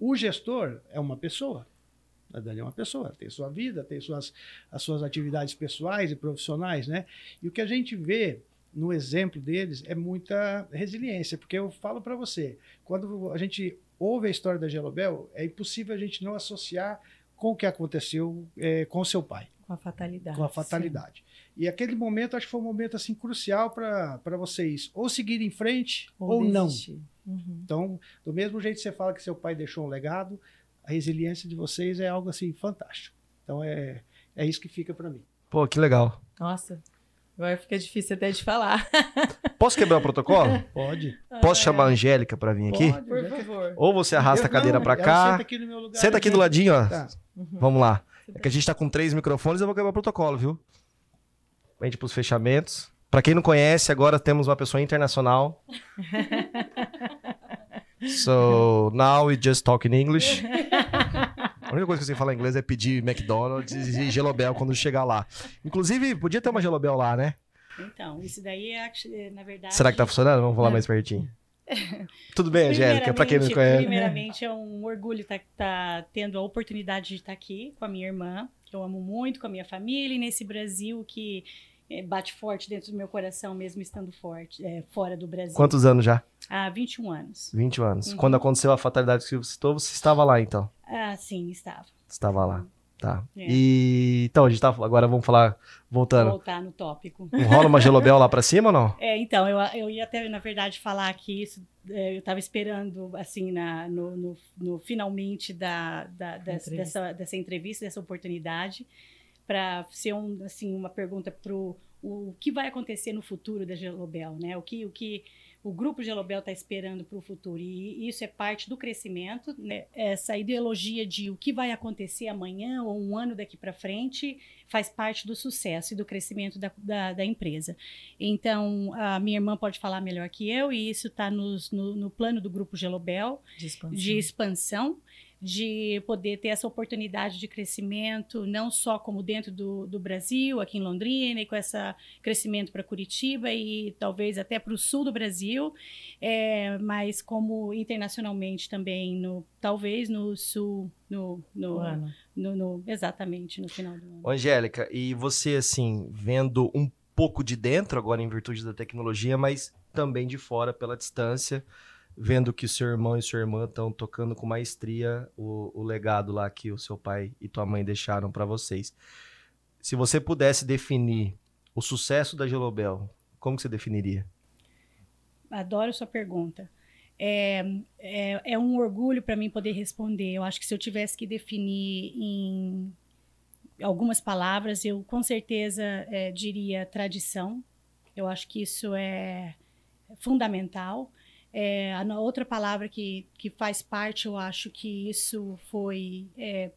o gestor é uma pessoa. A Dani é uma pessoa, tem sua vida, tem suas, as suas atividades pessoais e profissionais, né? E o que a gente vê no exemplo deles é muita resiliência, porque eu falo para você, quando a gente ouve a história da Gelobel, é impossível a gente não associar com o que aconteceu é, com seu pai. Com a fatalidade. Com a fatalidade. Sim. E aquele momento, acho que foi um momento assim crucial para vocês ou seguir em frente ou, ou não. Uhum. Então, do mesmo jeito que você fala que seu pai deixou um legado, a resiliência de vocês é algo assim fantástico. Então é, é isso que fica para mim. Pô, que legal. Nossa, agora fica difícil até de falar. Posso quebrar o protocolo? Pode. Posso chamar a Angélica para vir aqui? Pode, Por favor. Ou você arrasta eu, a cadeira para cá. Senta aqui no meu lugar. Senta aqui do ladinho, ó. Tá. Uhum. Vamos lá. É que a gente tá com três microfones, eu vou quebrar o protocolo, viu? Vende pros fechamentos. Para quem não conhece, agora temos uma pessoa internacional. So now we just talk in English. A única coisa que eu sei falar em inglês é pedir McDonald's e Gelobel quando chegar lá. Inclusive, podia ter uma Gelobel lá, né? Então, isso daí é, na verdade. Será que tá funcionando? Vamos falar mais pertinho. Tudo bem, Angélica? Para quem não conhece. Primeiramente, é um orgulho estar tá, tá tendo a oportunidade de estar tá aqui com a minha irmã, que eu amo muito, com a minha família, e nesse Brasil que bate forte dentro do meu coração, mesmo estando forte, é, fora do Brasil. Quantos anos já? Há 21 anos. 20 anos. Uhum. Quando aconteceu a fatalidade que você citou, você estava lá, então? Ah, sim, estava. Estava lá. Tá. É. E então, a gente tá. Agora vamos falar, voltando. Voltar no tópico. Rola uma gelobel lá pra cima ou não? É, então, eu, eu ia até, na verdade, falar que isso. Eu estava esperando, assim, na, no, no, no finalmente da, da, dessa, dessa, dessa entrevista, dessa oportunidade, para ser um, assim, uma pergunta para o que vai acontecer no futuro da Gelobel, né? O que, o que o grupo Gelobel está esperando para o futuro. E isso é parte do crescimento, né? Essa ideologia de o que vai acontecer amanhã ou um ano daqui para frente faz parte do sucesso e do crescimento da, da, da, empresa. Então, a minha irmã pode falar melhor que eu, e isso está no, no, plano do grupo Gelobel de expansão. de expansão de poder ter essa oportunidade de crescimento, não só como dentro do, do Brasil, aqui em Londrina, e com esse crescimento para Curitiba e talvez até para o sul do Brasil, é, mas como internacionalmente também, no, talvez no sul, no, no, ano. No, no, exatamente, no final do ano. Angélica, e você, assim, vendo um pouco de dentro, agora em virtude da tecnologia, mas também de fora pela distância, vendo que seu irmão e sua irmã estão tocando com maestria o, o, legado lá que o seu pai e tua mãe deixaram para vocês. Se você pudesse definir o sucesso da Gelobel, como que você definiria? Adoro sua pergunta. É, é, é um orgulho para mim poder responder. Eu acho que se eu tivesse que definir em algumas palavras, eu com certeza é, diria tradição. Eu acho que isso é fundamental. É, a outra palavra que, que faz parte, eu acho que isso foi é,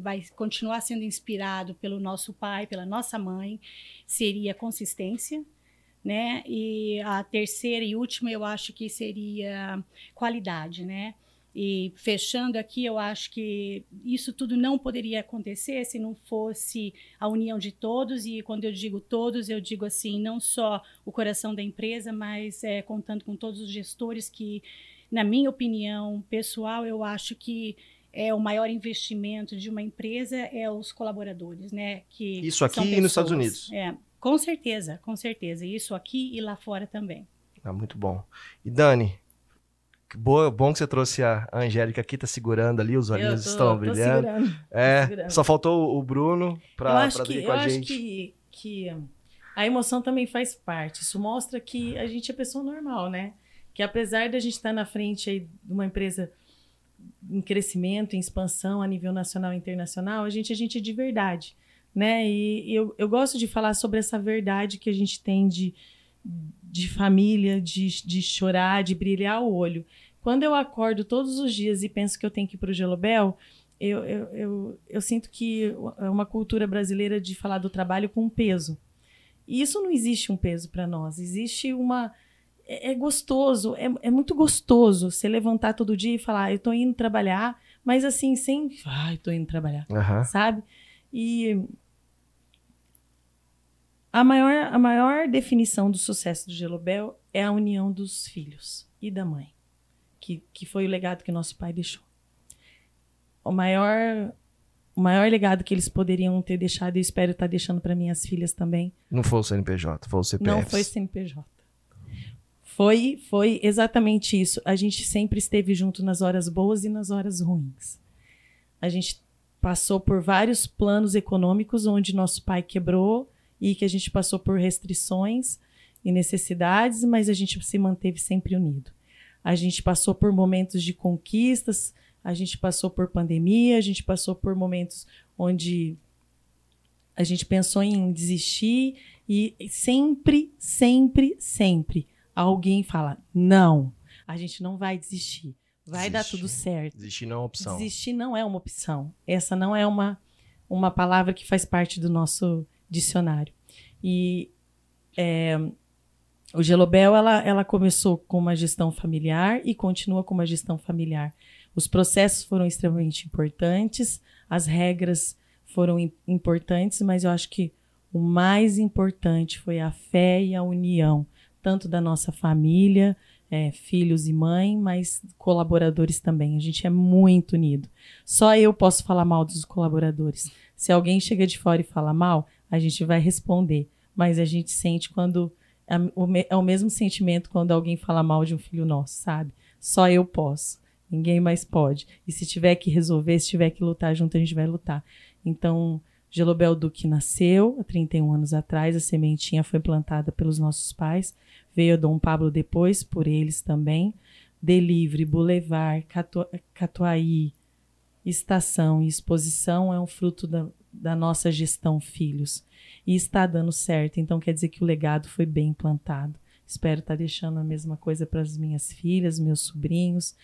vai continuar sendo inspirado pelo nosso pai, pela nossa mãe, seria consistência, né? E a terceira e última eu acho que seria qualidade, né? E fechando aqui, eu acho que isso tudo não poderia acontecer se não fosse a união de todos. E quando eu digo todos, eu digo assim, não só o coração da empresa, mas é, contando com todos os gestores que, na minha opinião pessoal, eu acho que é o maior investimento de uma empresa é os colaboradores, né? Que isso aqui e nos Estados Unidos. É, com certeza, com certeza. Isso aqui e lá fora também. Ah, muito bom. E Dani, Boa, bom que você trouxe a Angélica aqui, tá segurando ali, os olhinhos tô, estão brilhando. Segurando, é, segurando. só faltou o Bruno para vir com a gente. Eu acho que, que a emoção também faz parte. Isso mostra que a gente é pessoa normal, né? Que apesar de a gente estar tá na frente aí de uma empresa em crescimento, em expansão a nível nacional e internacional, a gente, a gente é de verdade, né? E eu, eu gosto de falar sobre essa verdade que a gente tem de, de família, de, de chorar, de brilhar o olho. Quando eu acordo todos os dias e penso que eu tenho que ir para o Gelobel, eu, eu, eu, eu, sinto que é uma cultura brasileira de falar do trabalho com peso. E isso não existe um peso para nós. Existe uma. É, é gostoso, é, é, muito gostoso você levantar todo dia e falar, ah, eu estou indo trabalhar, mas assim, sem. Ai, estou indo trabalhar. Uhum. Sabe? E a maior, a maior definição do sucesso do Gelobel é a união dos filhos e da mãe, que, que foi o legado que nosso pai deixou. O maior, o maior legado que eles poderiam ter deixado, e espero estar deixando para minhas filhas também. Não foi o CNPJ, foi o CPF. Não foi o CNPJ. Foi, foi exatamente isso. A gente sempre esteve junto nas horas boas e nas horas ruins. A gente passou por vários planos econômicos onde nosso pai quebrou e que a gente passou por restrições e necessidades, mas a gente se manteve sempre unido. A gente passou por momentos de conquistas, a gente passou por pandemia, a gente passou por momentos onde a gente pensou em desistir e sempre, sempre, sempre alguém fala: não, a gente não vai desistir. Vai Desistir. dar tudo certo. Desistir não é uma opção. Desistir não é uma opção. Essa não é uma, uma palavra que faz parte do nosso dicionário. E é, o Gelobel ela, ela começou com uma gestão familiar e continua com uma gestão familiar. Os processos foram extremamente importantes, as regras foram importantes, mas eu acho que o mais importante foi a fé e a união, tanto da nossa família, é, filhos e mãe, mas colaboradores também. A gente é muito unido. Só eu posso falar mal dos colaboradores. Se alguém chega de fora e fala mal, a gente vai responder. Mas a gente sente quando. É, o mesmo sentimento quando alguém fala mal de um filho nosso, sabe? Só eu posso. Ninguém mais pode. E se tiver que resolver, se tiver que lutar junto, a gente vai lutar. Então, Gelobel Duque nasceu há 31 anos atrás, a sementinha foi plantada pelos nossos pais, veio Dom Pablo depois, por eles também. Delivre, Boulevard, Catu Catuaí, Estação e Exposição é um fruto da, da nossa gestão filhos. E está dando certo, então quer dizer que o legado foi bem implantado. Espero estar deixando a mesma coisa para as minhas filhas, meus sobrinhos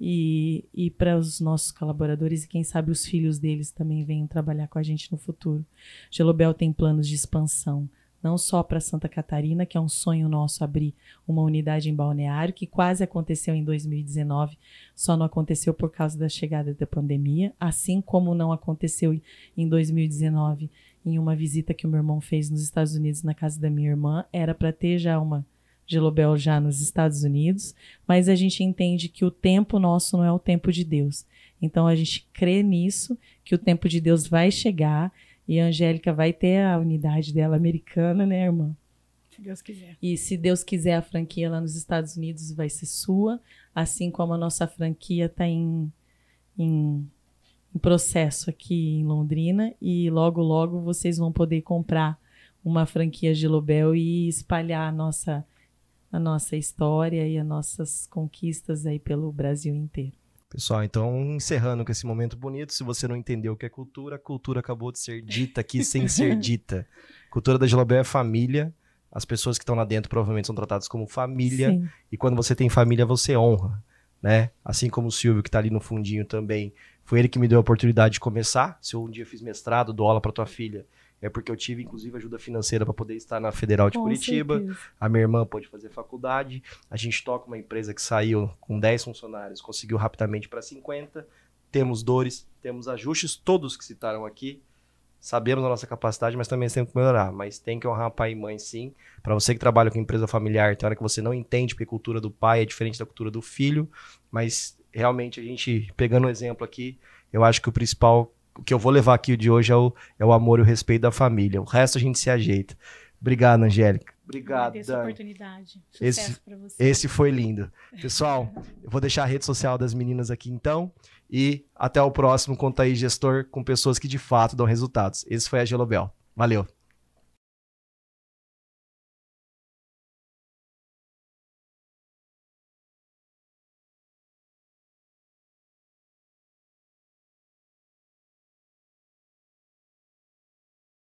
e, e para os nossos colaboradores e quem sabe os filhos deles também venham trabalhar com a gente no futuro. Gelobel tem planos de expansão não só para Santa Catarina, que é um sonho nosso abrir uma unidade em Balneário, que quase aconteceu em 2019, só não aconteceu por causa da chegada da pandemia, assim como não aconteceu em 2019 em uma visita que o meu irmão fez nos Estados Unidos na casa da minha irmã, era para ter já uma Gelobel já nos Estados Unidos, mas a gente entende que o tempo nosso não é o tempo de Deus. Então a gente crê nisso, que o tempo de Deus vai chegar e a Angélica vai ter a unidade dela americana, né, irmã? Se Deus quiser. E se Deus quiser, a franquia lá nos Estados Unidos vai ser sua, assim como a nossa franquia está em, em, em, processo aqui em Londrina. E logo, logo vocês vão poder comprar uma franquia de Lobel e espalhar a nossa, a nossa história e as nossas conquistas aí pelo Brasil inteiro. Pessoal, então encerrando com esse momento bonito, se você não entendeu o que é cultura, a cultura acabou de ser dita aqui sem ser dita. Cultura da Gelobel é família, as pessoas que estão lá dentro provavelmente são tratadas como família, Sim. e quando você tem família, você honra, né? Assim como o Silvio, que está ali no fundinho também, foi ele que me deu a oportunidade de começar. Se eu um dia fiz mestrado, dou aula para tua filha, é porque eu tive, inclusive, ajuda financeira para poder estar na Federal de Com Curitiba. Certeza. A minha irmã pôde fazer faculdade. A gente toca uma empresa que saiu com 10 funcionários, conseguiu rapidamente para 50. Temos dores, temos ajustes, todos que citaram aqui. Sabemos a nossa capacidade, mas também temos que melhorar. Mas tem que honrar pai e mãe, sim. Para você que trabalha com empresa familiar, tem hora que você não entende porque a cultura do pai é diferente da cultura do filho. Mas realmente a gente, pegando um exemplo aqui, eu acho que o principal o que eu vou levar aqui de hoje é o, é o amor e o respeito da família. O resto a gente se ajeita. Obrigado, Angélica. Obrigado, Dan. oportunidade. Sucesso esse, você. Esse foi lindo. Pessoal, eu vou deixar a rede social das meninas aqui então. E até o próximo Conta aí Gestor com pessoas que de fato dão resultados. Esse foi a Gelobel. Valeu.